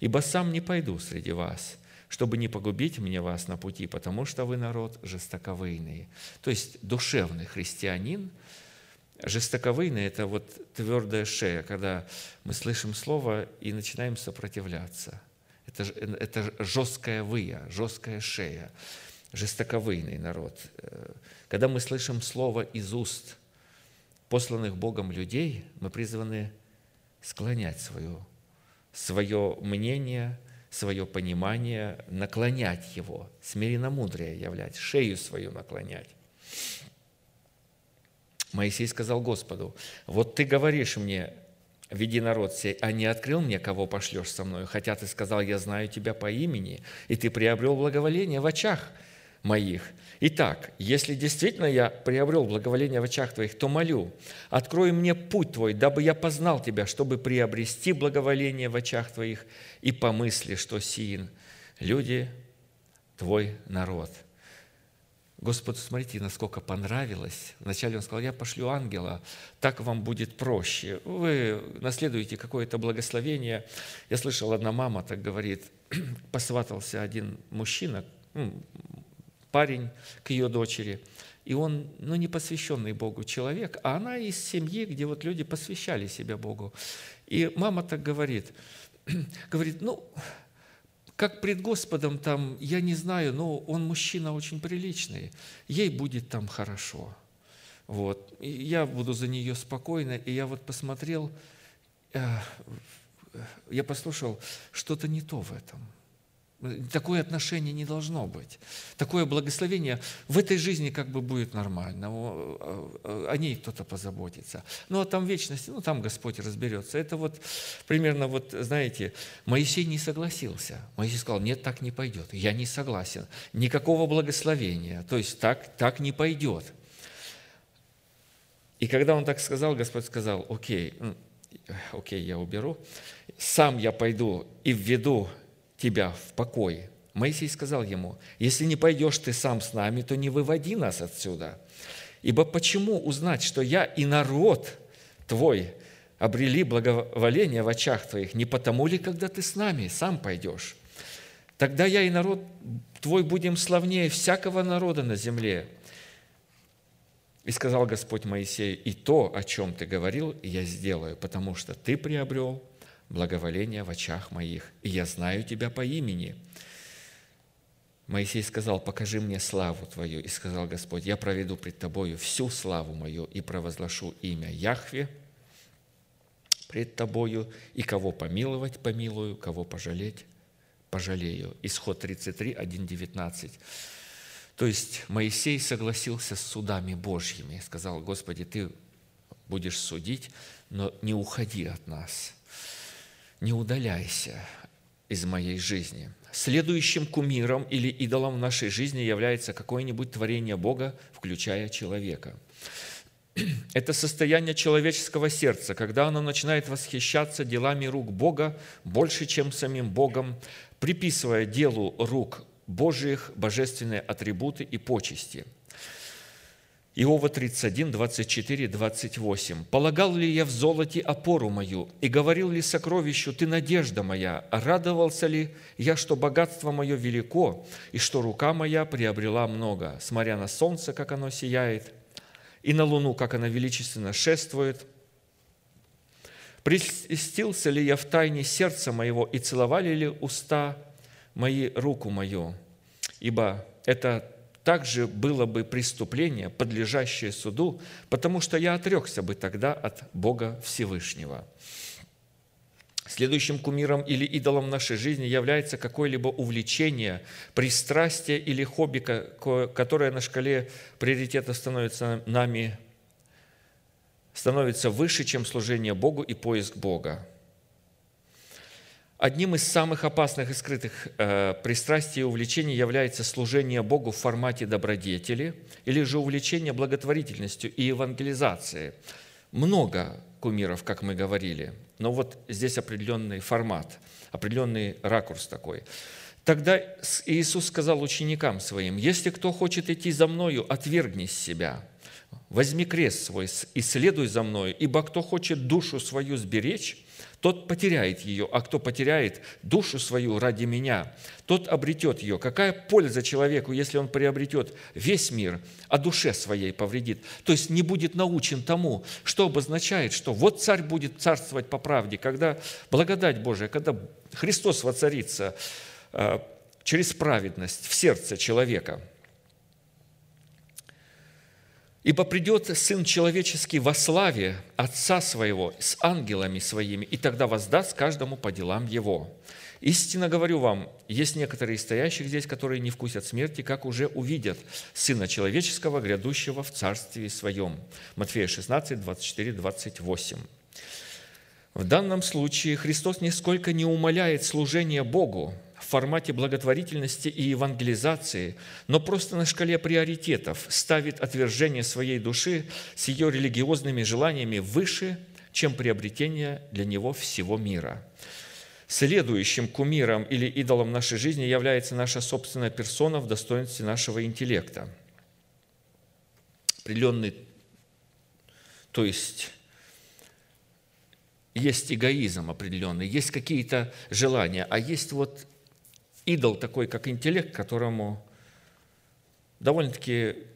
ибо сам не пойду среди вас, чтобы не погубить мне вас на пути, потому что вы народ жестоковыйный». То есть душевный христианин, жестоковыйный – это вот твердая шея, когда мы слышим слово и начинаем сопротивляться – это, это жесткая выя, жесткая шея, жестоковыйный народ. Э, когда мы слышим слово из уст посланных Богом людей, мы призваны склонять свое, свое мнение, свое понимание, наклонять его, смиренно-мудрее являть, шею свою наклонять. Моисей сказал Господу, вот ты говоришь мне, веди народ сей, а не открыл мне, кого пошлешь со мною, хотя ты сказал, я знаю тебя по имени, и ты приобрел благоволение в очах моих. Итак, если действительно я приобрел благоволение в очах твоих, то молю, открой мне путь твой, дабы я познал тебя, чтобы приобрести благоволение в очах твоих, и помысли, что сиин люди твой народ – Господу, смотрите, насколько понравилось. Вначале Он сказал, я пошлю ангела, так вам будет проще. Вы наследуете какое-то благословение. Я слышал, одна мама так говорит, посватался один мужчина, ну, парень к ее дочери, и он, ну, не посвященный Богу человек, а она из семьи, где вот люди посвящали себя Богу. И мама так говорит, говорит, ну, как пред Господом там, я не знаю, но он мужчина очень приличный, ей будет там хорошо. Вот. И я буду за нее спокойно, и я вот посмотрел, э, я послушал, что-то не то в этом – Такое отношение не должно быть. Такое благословение в этой жизни как бы будет нормально. О ней кто-то позаботится. Ну, а там вечности, ну, там Господь разберется. Это вот примерно, вот, знаете, Моисей не согласился. Моисей сказал, нет, так не пойдет. Я не согласен. Никакого благословения. То есть так, так не пойдет. И когда он так сказал, Господь сказал, окей, окей, я уберу, сам я пойду и введу тебя в покой. Моисей сказал ему, если не пойдешь ты сам с нами, то не выводи нас отсюда. Ибо почему узнать, что я и народ твой обрели благоволение в очах твоих, не потому ли, когда ты с нами сам пойдешь? Тогда я и народ твой будем славнее всякого народа на земле. И сказал Господь Моисею, и то, о чем ты говорил, я сделаю, потому что ты приобрел благоволение в очах моих, и я знаю тебя по имени». Моисей сказал, «Покажи мне славу Твою». И сказал Господь, «Я проведу пред Тобою всю славу мою и провозглашу имя Яхве пред Тобою, и кого помиловать, помилую, кого пожалеть, пожалею». Исход 33, 1, 19. То есть Моисей согласился с судами Божьими, сказал, «Господи, Ты будешь судить, но не уходи от нас» не удаляйся из моей жизни. Следующим кумиром или идолом в нашей жизни является какое-нибудь творение Бога, включая человека. Это состояние человеческого сердца, когда оно начинает восхищаться делами рук Бога больше, чем самим Богом, приписывая делу рук Божьих божественные атрибуты и почести – Иова 31, 24, 28. «Полагал ли я в золоте опору мою, и говорил ли сокровищу, ты надежда моя, радовался ли я, что богатство мое велико, и что рука моя приобрела много, смотря на солнце, как оно сияет, и на луну, как она величественно шествует? Престился ли я в тайне сердца моего, и целовали ли уста мои руку мою? Ибо это также было бы преступление, подлежащее суду, потому что я отрекся бы тогда от Бога Всевышнего. Следующим кумиром или идолом нашей жизни является какое-либо увлечение, пристрастие или хобби, которое на шкале приоритета становится нами, становится выше, чем служение Богу и поиск Бога. Одним из самых опасных и скрытых э, пристрастий и увлечений является служение Богу в формате добродетели или же увлечение благотворительностью и евангелизацией. Много кумиров, как мы говорили, но вот здесь определенный формат, определенный ракурс такой. Тогда Иисус сказал ученикам своим, «Если кто хочет идти за Мною, отвергни себя, возьми крест свой и следуй за Мною, ибо кто хочет душу свою сберечь, тот потеряет ее, а кто потеряет душу свою ради меня, тот обретет ее. Какая польза человеку, если он приобретет весь мир, а душе своей повредит? То есть не будет научен тому, что обозначает, что вот царь будет царствовать по правде, когда благодать Божия, когда Христос воцарится э, через праведность в сердце человека – Ибо придет Сын Человеческий во славе Отца Своего с ангелами Своими, и тогда воздаст каждому по делам Его. Истинно говорю вам, есть некоторые стоящих здесь, которые не вкусят смерти, как уже увидят Сына Человеческого, грядущего в Царстве Своем». Матфея 16, 24, 28. В данном случае Христос нисколько не умаляет служение Богу, формате благотворительности и евангелизации, но просто на шкале приоритетов ставит отвержение своей души с ее религиозными желаниями выше, чем приобретение для него всего мира. Следующим кумиром или идолом нашей жизни является наша собственная персона в достоинстве нашего интеллекта. Определенный, то есть есть эгоизм определенный, есть какие-то желания, а есть вот идол такой, как интеллект, которому довольно-таки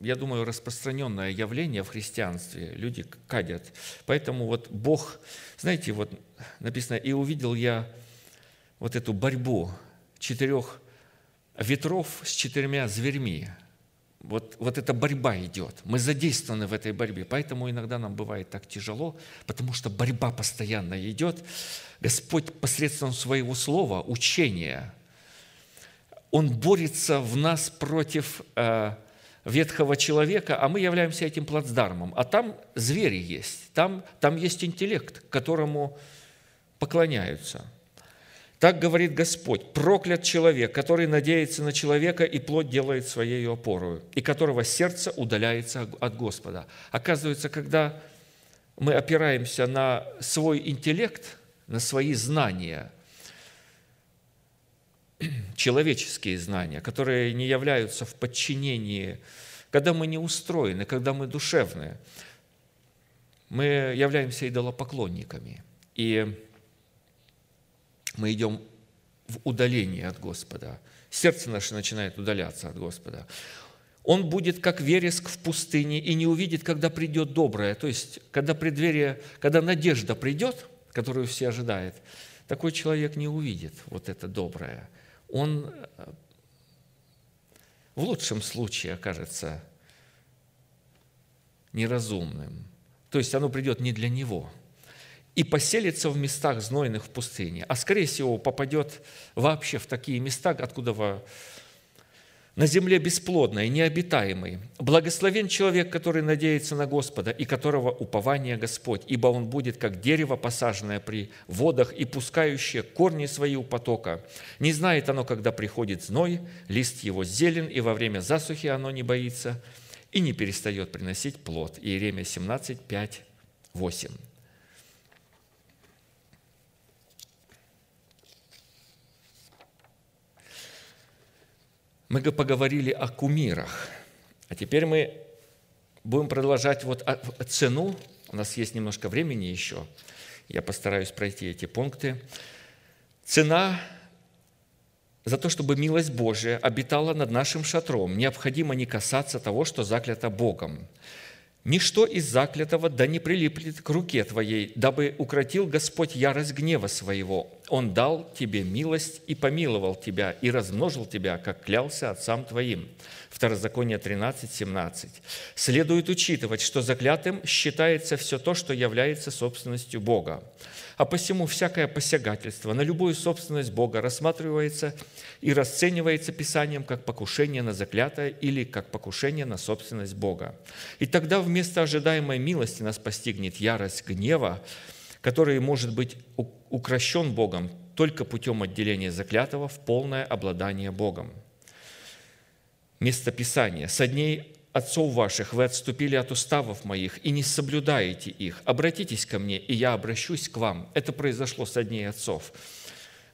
я думаю, распространенное явление в христианстве. Люди кадят. Поэтому вот Бог, знаете, вот написано, «И увидел я вот эту борьбу четырех ветров с четырьмя зверьми». Вот, вот эта борьба идет. Мы задействованы в этой борьбе. Поэтому иногда нам бывает так тяжело, потому что борьба постоянно идет. Господь посредством своего слова, учения, Он борется в нас против э, ветхого человека, а мы являемся этим плацдармом. А там звери есть, там, там есть интеллект, которому поклоняются. Так говорит Господь, проклят человек, который надеется на человека и плоть делает своей опорою, и которого сердце удаляется от Господа. Оказывается, когда мы опираемся на свой интеллект, на свои знания, человеческие знания, которые не являются в подчинении, когда мы не устроены, когда мы душевные, мы являемся идолопоклонниками. И мы идем в удаление от Господа. Сердце наше начинает удаляться от Господа. Он будет как вереск в пустыне и не увидит, когда придет доброе. То есть, когда преддверие, когда надежда придет, которую все ожидают, такой человек не увидит вот это доброе. Он э, в лучшем случае окажется неразумным. То есть оно придет не для него – и поселится в местах знойных в пустыне, а скорее всего попадет вообще в такие места, откуда во... на земле бесплодной, необитаемой. Благословен человек, который надеется на Господа и которого упование Господь, ибо он будет как дерево, посаженное при водах и пускающее корни свои у потока. Не знает оно, когда приходит зной, лист его зелен, и во время засухи оно не боится и не перестает приносить плод. Иеремия 17, 5, 8. Мы поговорили о кумирах, а теперь мы будем продолжать вот цену. У нас есть немножко времени еще. Я постараюсь пройти эти пункты. Цена за то, чтобы милость Божия обитала над нашим шатром, необходимо не касаться того, что заклято Богом. Ничто из заклятого да не прилиплет к руке твоей, дабы укротил Господь ярость гнева своего. Он дал тебе милость и помиловал тебя, и размножил тебя, как клялся отцам твоим». Второзаконие 13, 17. Следует учитывать, что заклятым считается все то, что является собственностью Бога. А посему всякое посягательство на любую собственность Бога рассматривается и расценивается Писанием как покушение на заклятое или как покушение на собственность Бога. И тогда вместо ожидаемой милости нас постигнет ярость гнева, который может быть укращен Богом только путем отделения заклятого в полное обладание Богом. Место Писания. «Со дней отцов ваших вы отступили от уставов моих и не соблюдаете их. Обратитесь ко мне, и я обращусь к вам». Это произошло со дней отцов.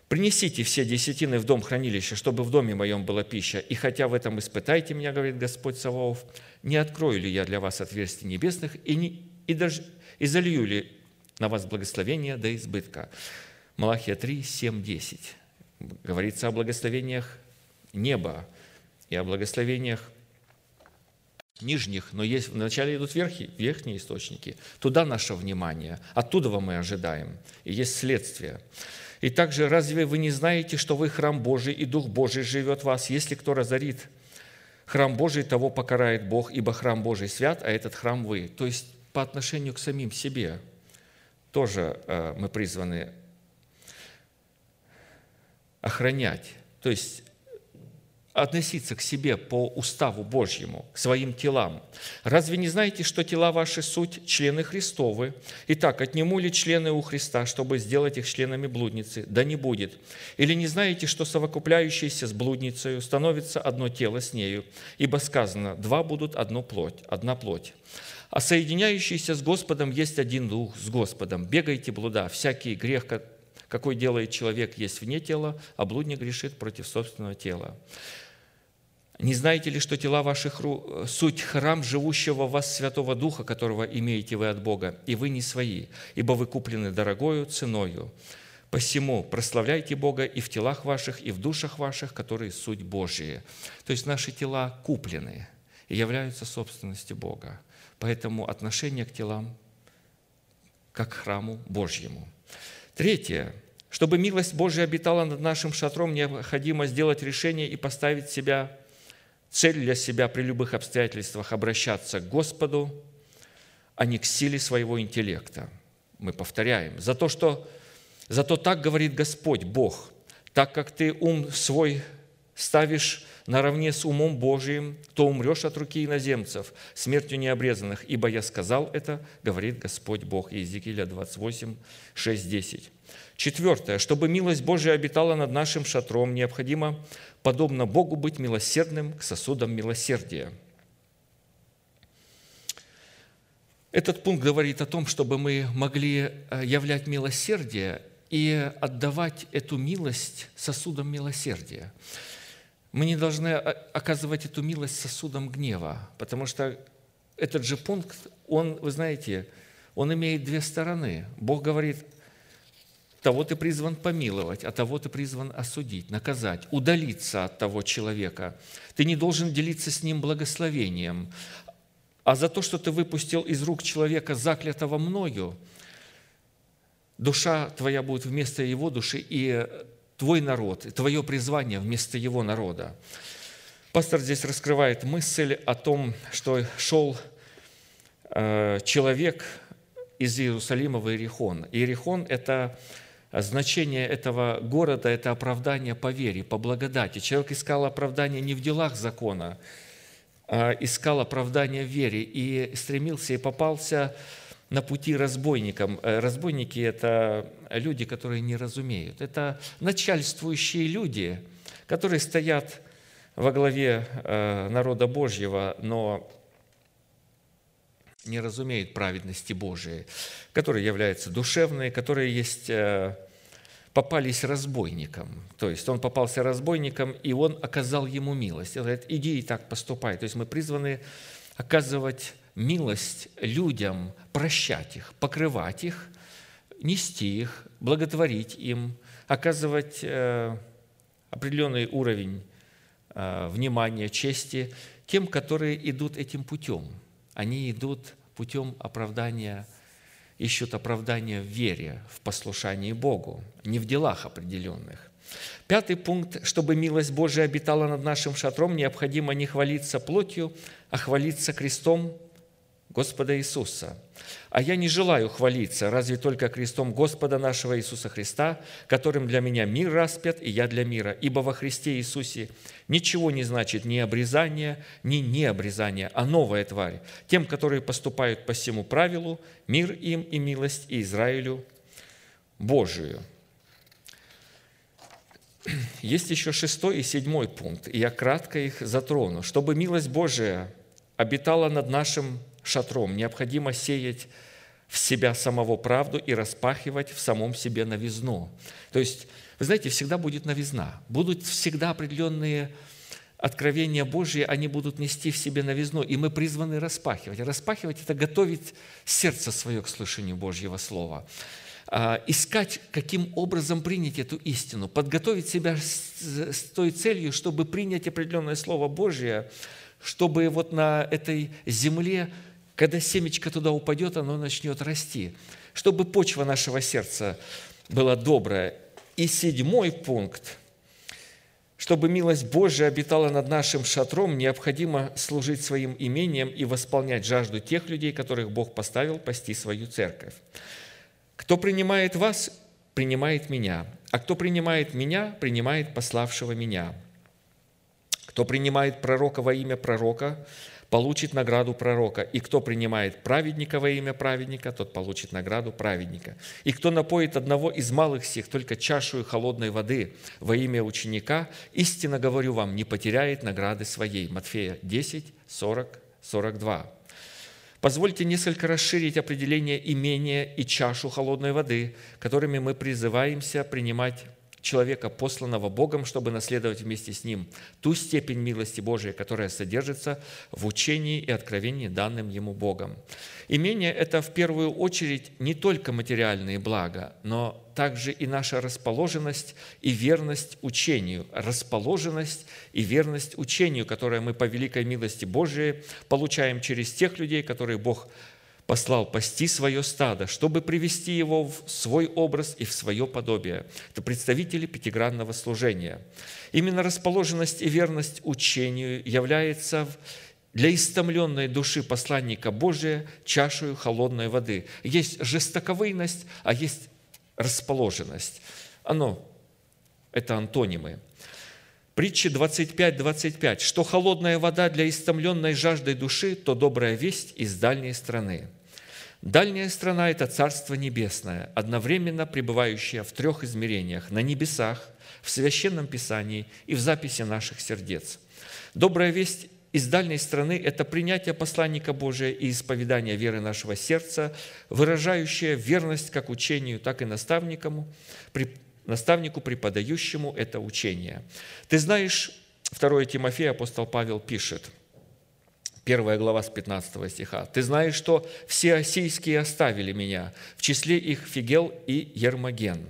«Принесите все десятины в дом хранилища, чтобы в доме моем была пища. И хотя в этом испытайте меня, говорит Господь Саваоф, не открою ли я для вас отверстий небесных и, не, и, даже, и залью ли на вас благословение до избытка». Малахия 3, 7, 10. Говорится о благословениях неба и о благословениях нижних, но есть, вначале идут верхи, верхние источники. Туда наше внимание, оттуда мы ожидаем. И есть следствие. И также, разве вы не знаете, что вы храм Божий, и Дух Божий живет в вас? Если кто разорит храм Божий, того покарает Бог, ибо храм Божий свят, а этот храм вы. То есть по отношению к самим себе тоже э, мы призваны охранять. То есть относиться к себе по уставу Божьему, к своим телам. Разве не знаете, что тела ваши суть члены Христовы? Итак, отниму ли члены у Христа, чтобы сделать их членами блудницы? Да не будет. Или не знаете, что совокупляющиеся с блудницей становится одно тело с нею? Ибо сказано, два будут одно плоть, одна плоть. А соединяющийся с Господом есть один дух с Господом. Бегайте блуда, всякий грех, какой делает человек, есть вне тела, а блудник грешит против собственного тела. Не знаете ли, что тела ваших – суть храм живущего в вас Святого Духа, которого имеете вы от Бога, и вы не свои, ибо вы куплены дорогою ценою. Посему прославляйте Бога и в телах ваших, и в душах ваших, которые суть Божие. То есть наши тела куплены. и являются собственностью Бога. Поэтому отношение к телам как к храму Божьему. Третье. Чтобы милость Божья обитала над нашим шатром, необходимо сделать решение и поставить себя, цель для себя при любых обстоятельствах обращаться к Господу, а не к силе своего интеллекта. Мы повторяем. За то, что Зато так говорит Господь, Бог, так как ты ум свой ставишь наравне с умом Божиим, то умрешь от руки иноземцев, смертью необрезанных, ибо я сказал это, говорит Господь Бог. Иезекииля 28, 6, 10. Четвертое. Чтобы милость Божия обитала над нашим шатром, необходимо, подобно Богу, быть милосердным к сосудам милосердия. Этот пункт говорит о том, чтобы мы могли э, являть милосердие и отдавать эту милость сосудом милосердия. Мы не должны оказывать эту милость сосудом гнева, потому что этот же пункт, он, вы знаете, он имеет две стороны. Бог говорит, того ты призван помиловать, а того ты призван осудить, наказать, удалиться от того человека. Ты не должен делиться с ним благословением. А за то, что ты выпустил из рук человека, заклятого мною, душа твоя будет вместо его души, и твой народ, твое призвание вместо его народа. Пастор здесь раскрывает мысль о том, что шел э, человек из Иерусалима в Иерихон. Иерихон – это значение этого города – это оправдание по вере, по благодати. Человек искал оправдание не в делах закона, а искал оправдание в вере и стремился и попался на пути разбойникам. Э, разбойники – это люди, которые не разумеют. Это начальствующие люди, которые стоят во главе э, народа Божьего, но не разумеют праведности Божией, которые являются душевные, которые есть, э, попались разбойникам. То есть он попался разбойником, и он оказал ему милость. Он говорит, иди и так поступай. То есть мы призваны оказывать милость людям, прощать их, покрывать их, нести их, благотворить им, оказывать э, определенный уровень э, внимания, чести тем, которые идут этим путем. Они идут путем оправдания, ищут оправдания в вере, в послушании Богу, не в делах определенных. Пятый пункт. Чтобы милость Божия обитала над нашим шатром, необходимо не хвалиться плотью, а хвалиться крестом Господа Иисуса. А я не желаю хвалиться, разве только крестом Господа нашего Иисуса Христа, которым для меня мир распят, и я для мира. Ибо во Христе Иисусе ничего не значит ни обрезание, ни необрезание, а новая тварь. Тем, которые поступают по всему правилу, мир им и милость и Израилю Божию. Есть еще шестой и седьмой пункт, и я кратко их затрону. Чтобы милость Божия обитала над нашим шатром, необходимо сеять в себя самого правду и распахивать в самом себе новизну. То есть, вы знаете, всегда будет новизна. Будут всегда определенные откровения Божьи, они будут нести в себе новизну, и мы призваны распахивать. Распахивать – это готовить сердце свое к слышанию Божьего Слова. А, искать, каким образом принять эту истину, подготовить себя с той целью, чтобы принять определенное Слово Божье, чтобы вот на этой земле когда семечко туда упадет, оно начнет расти. Чтобы почва нашего сердца была добрая. И седьмой пункт. Чтобы милость Божия обитала над нашим шатром, необходимо служить своим имением и восполнять жажду тех людей, которых Бог поставил пасти свою церковь. Кто принимает вас, принимает меня, а кто принимает меня, принимает пославшего меня. Кто принимает пророка во имя пророка, получит награду пророка. И кто принимает праведника во имя праведника, тот получит награду праведника. И кто напоит одного из малых сих только чашу холодной воды во имя ученика, истинно говорю вам, не потеряет награды своей. Матфея 10, 40, 42. Позвольте несколько расширить определение имения и чашу холодной воды, которыми мы призываемся принимать человека, посланного Богом, чтобы наследовать вместе с ним ту степень милости Божией, которая содержится в учении и откровении, данным ему Богом. Имение – это в первую очередь не только материальные блага, но также и наша расположенность и верность учению, расположенность и верность учению, которое мы по великой милости Божией получаем через тех людей, которые Бог послал пасти свое стадо, чтобы привести его в свой образ и в свое подобие. Это представители пятигранного служения. Именно расположенность и верность учению является для истомленной души посланника Божия чашею холодной воды. Есть жестоковыйность, а есть расположенность. Оно, это антонимы. Притча 25, 25. «Что холодная вода для истомленной жаждой души, то добрая весть из дальней страны». Дальняя страна – это Царство Небесное, одновременно пребывающее в трех измерениях – на небесах, в Священном Писании и в записи наших сердец. Добрая весть из дальней страны – это принятие посланника Божия и исповедание веры нашего сердца, выражающее верность как учению, так и наставнику, наставнику, преподающему это учение. Ты знаешь, 2 Тимофея апостол Павел пишет – Первая глава с 15 стиха. «Ты знаешь, что все осийские оставили меня, в числе их Фигел и Ермоген».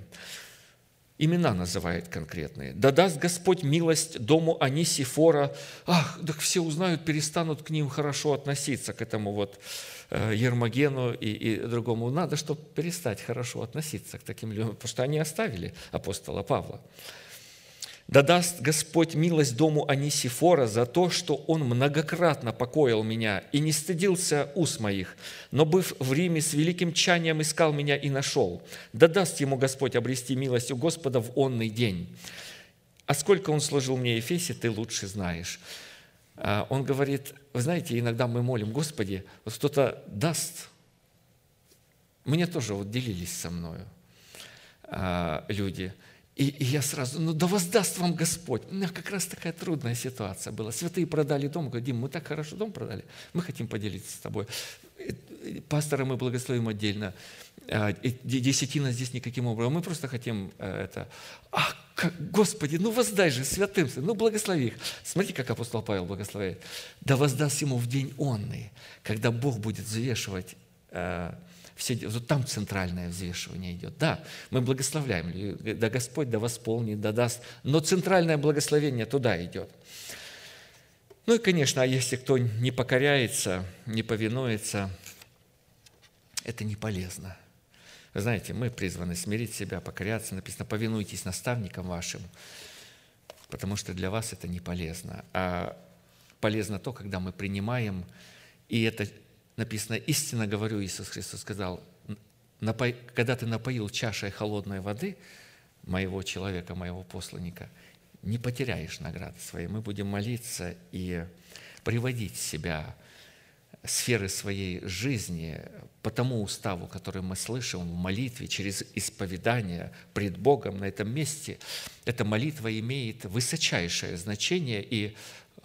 Имена называет конкретные. «Да даст Господь милость дому Анисифора». Ах, так все узнают, перестанут к ним хорошо относиться, к этому вот э, Ермогену и, и другому. Надо, чтобы перестать хорошо относиться к таким людям, потому что они оставили апостола Павла. Да даст Господь милость дому Анисифора за то, что он многократно покоил меня и не стыдился ус моих, но, быв в Риме, с великим чанием искал меня и нашел. Да даст ему Господь обрести милость у Господа в онный день. А сколько он служил мне Ефесе, ты лучше знаешь. А, он говорит, вы знаете, иногда мы молим, Господи, вот кто-то даст. Мне тоже вот делились со мною а, люди – и, и я сразу, ну да воздаст вам Господь. У меня как раз такая трудная ситуация была. Святые продали дом. Говорят, Дим, мы так хорошо дом продали. Мы хотим поделиться с тобой. Пастора мы благословим отдельно. А, десятина здесь никаким образом. Мы просто хотим э, это. Ах, как, Господи, ну воздай же святым, ну благослови их. Смотрите, как апостол Павел благословляет. Да воздаст ему в день онный, когда Бог будет взвешивать э, все, вот там центральное взвешивание идет. Да, мы благословляем, да Господь да восполнит, да даст, но центральное благословение туда идет. Ну и, конечно, а если кто не покоряется, не повинуется, это не полезно. Вы знаете, мы призваны смирить себя, покоряться. Написано, повинуйтесь наставникам вашим, потому что для вас это не полезно. А полезно то, когда мы принимаем, и это написано, истинно говорю, Иисус Христос сказал, когда ты напоил чашей холодной воды моего человека, моего посланника, не потеряешь награды своей. Мы будем молиться и приводить себя, сферы своей жизни по тому уставу, который мы слышим в молитве, через исповедание пред Богом на этом месте, эта молитва имеет высочайшее значение, и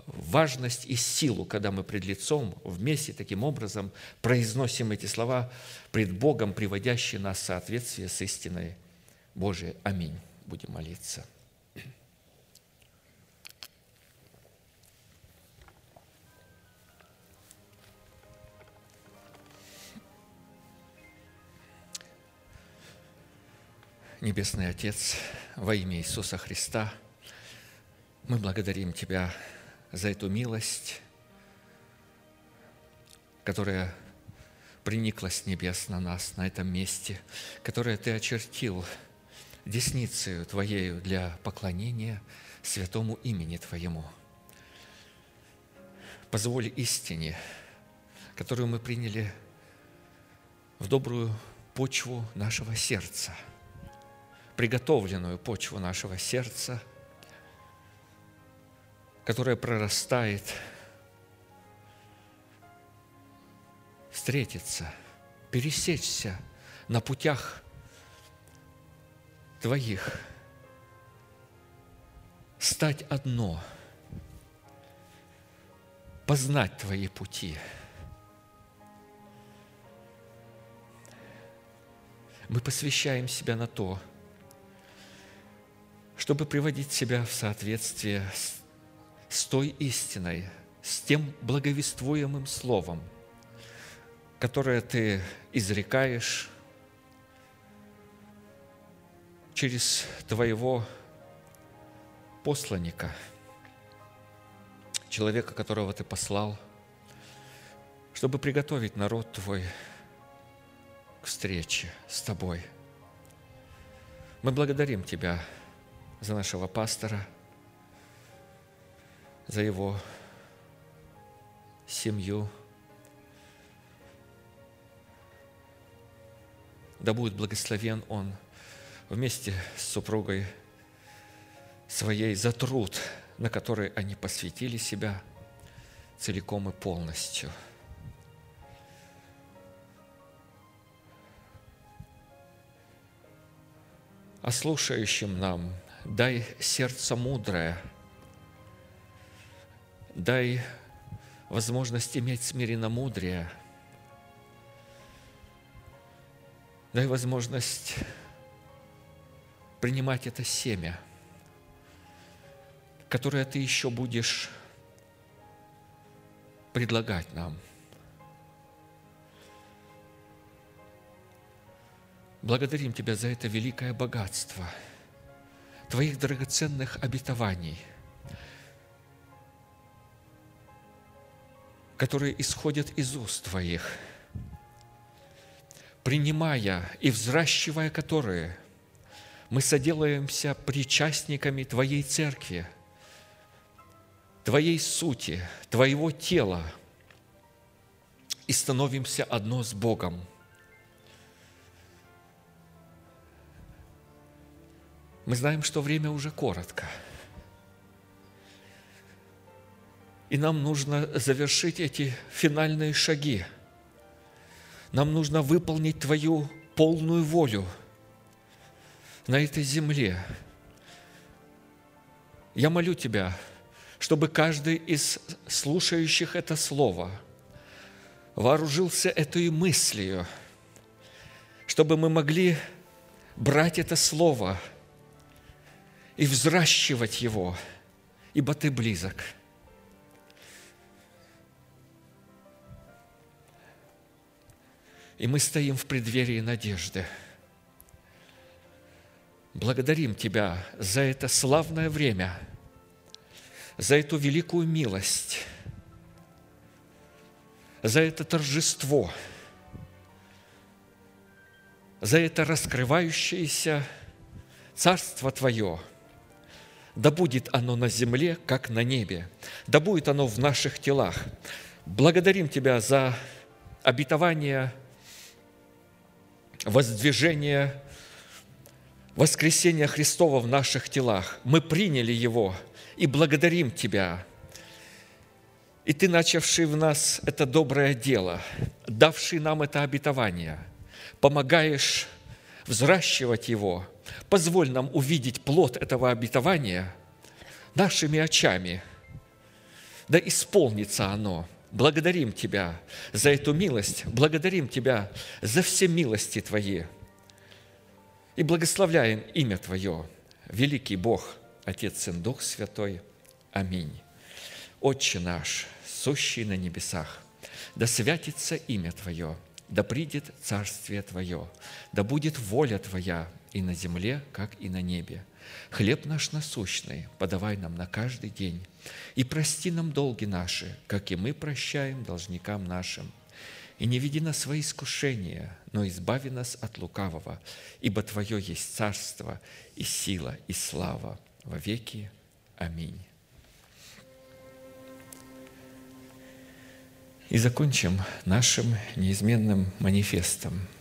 важность и силу, когда мы пред лицом вместе таким образом произносим эти слова пред Богом, приводящие нас в соответствие с истиной Божией. Аминь. Будем молиться. Небесный Отец, во имя Иисуса Христа, мы благодарим Тебя за эту милость, которая приникла с небес на нас, на этом месте, которое Ты очертил десницею Твоею для поклонения святому имени Твоему. Позволь истине, которую мы приняли в добрую почву нашего сердца, приготовленную почву нашего сердца – которая прорастает, встретиться, пересечься на путях Твоих, стать одно, познать Твои пути. Мы посвящаем себя на то, чтобы приводить себя в соответствие с, с той истиной, с тем благовествуемым словом, которое ты изрекаешь через твоего посланника, человека, которого ты послал, чтобы приготовить народ твой к встрече с тобой. Мы благодарим Тебя за нашего пастора, за его семью. Да будет благословен он вместе с супругой своей за труд, на который они посвятили себя целиком и полностью. А слушающим нам дай сердце мудрое, дай возможность иметь смиренно мудрее, дай возможность принимать это семя, которое ты еще будешь предлагать нам. Благодарим Тебя за это великое богатство Твоих драгоценных обетований, которые исходят из уст Твоих, принимая и взращивая которые – мы соделаемся причастниками Твоей Церкви, Твоей сути, Твоего тела и становимся одно с Богом. Мы знаем, что время уже коротко. И нам нужно завершить эти финальные шаги. Нам нужно выполнить Твою полную волю – на этой земле. Я молю Тебя, чтобы каждый из слушающих это слово вооружился этой мыслью, чтобы мы могли брать это слово и взращивать его, ибо Ты близок. И мы стоим в преддверии надежды – Благодарим Тебя за это славное время, за эту великую милость, за это торжество, за это раскрывающееся Царство Твое. Да будет оно на земле, как на небе, да будет оно в наших телах. Благодарим Тебя за обетование воздвижения воскресения Христова в наших телах. Мы приняли Его и благодарим Тебя. И Ты, начавший в нас это доброе дело, давший нам это обетование, помогаешь взращивать его, позволь нам увидеть плод этого обетования нашими очами. Да исполнится оно. Благодарим Тебя за эту милость, благодарим Тебя за все милости Твои – и благословляем имя Твое, великий Бог, Отец, Сын, Дух Святой. Аминь. Отче наш, сущий на небесах, да святится имя Твое, да придет Царствие Твое, да будет воля Твоя и на земле, как и на небе. Хлеб наш насущный подавай нам на каждый день, и прости нам долги наши, как и мы прощаем должникам нашим – и не веди нас свои искушения, но избави нас от лукавого, ибо Твое есть царство и сила и слава во веки. Аминь. И закончим нашим неизменным манифестом –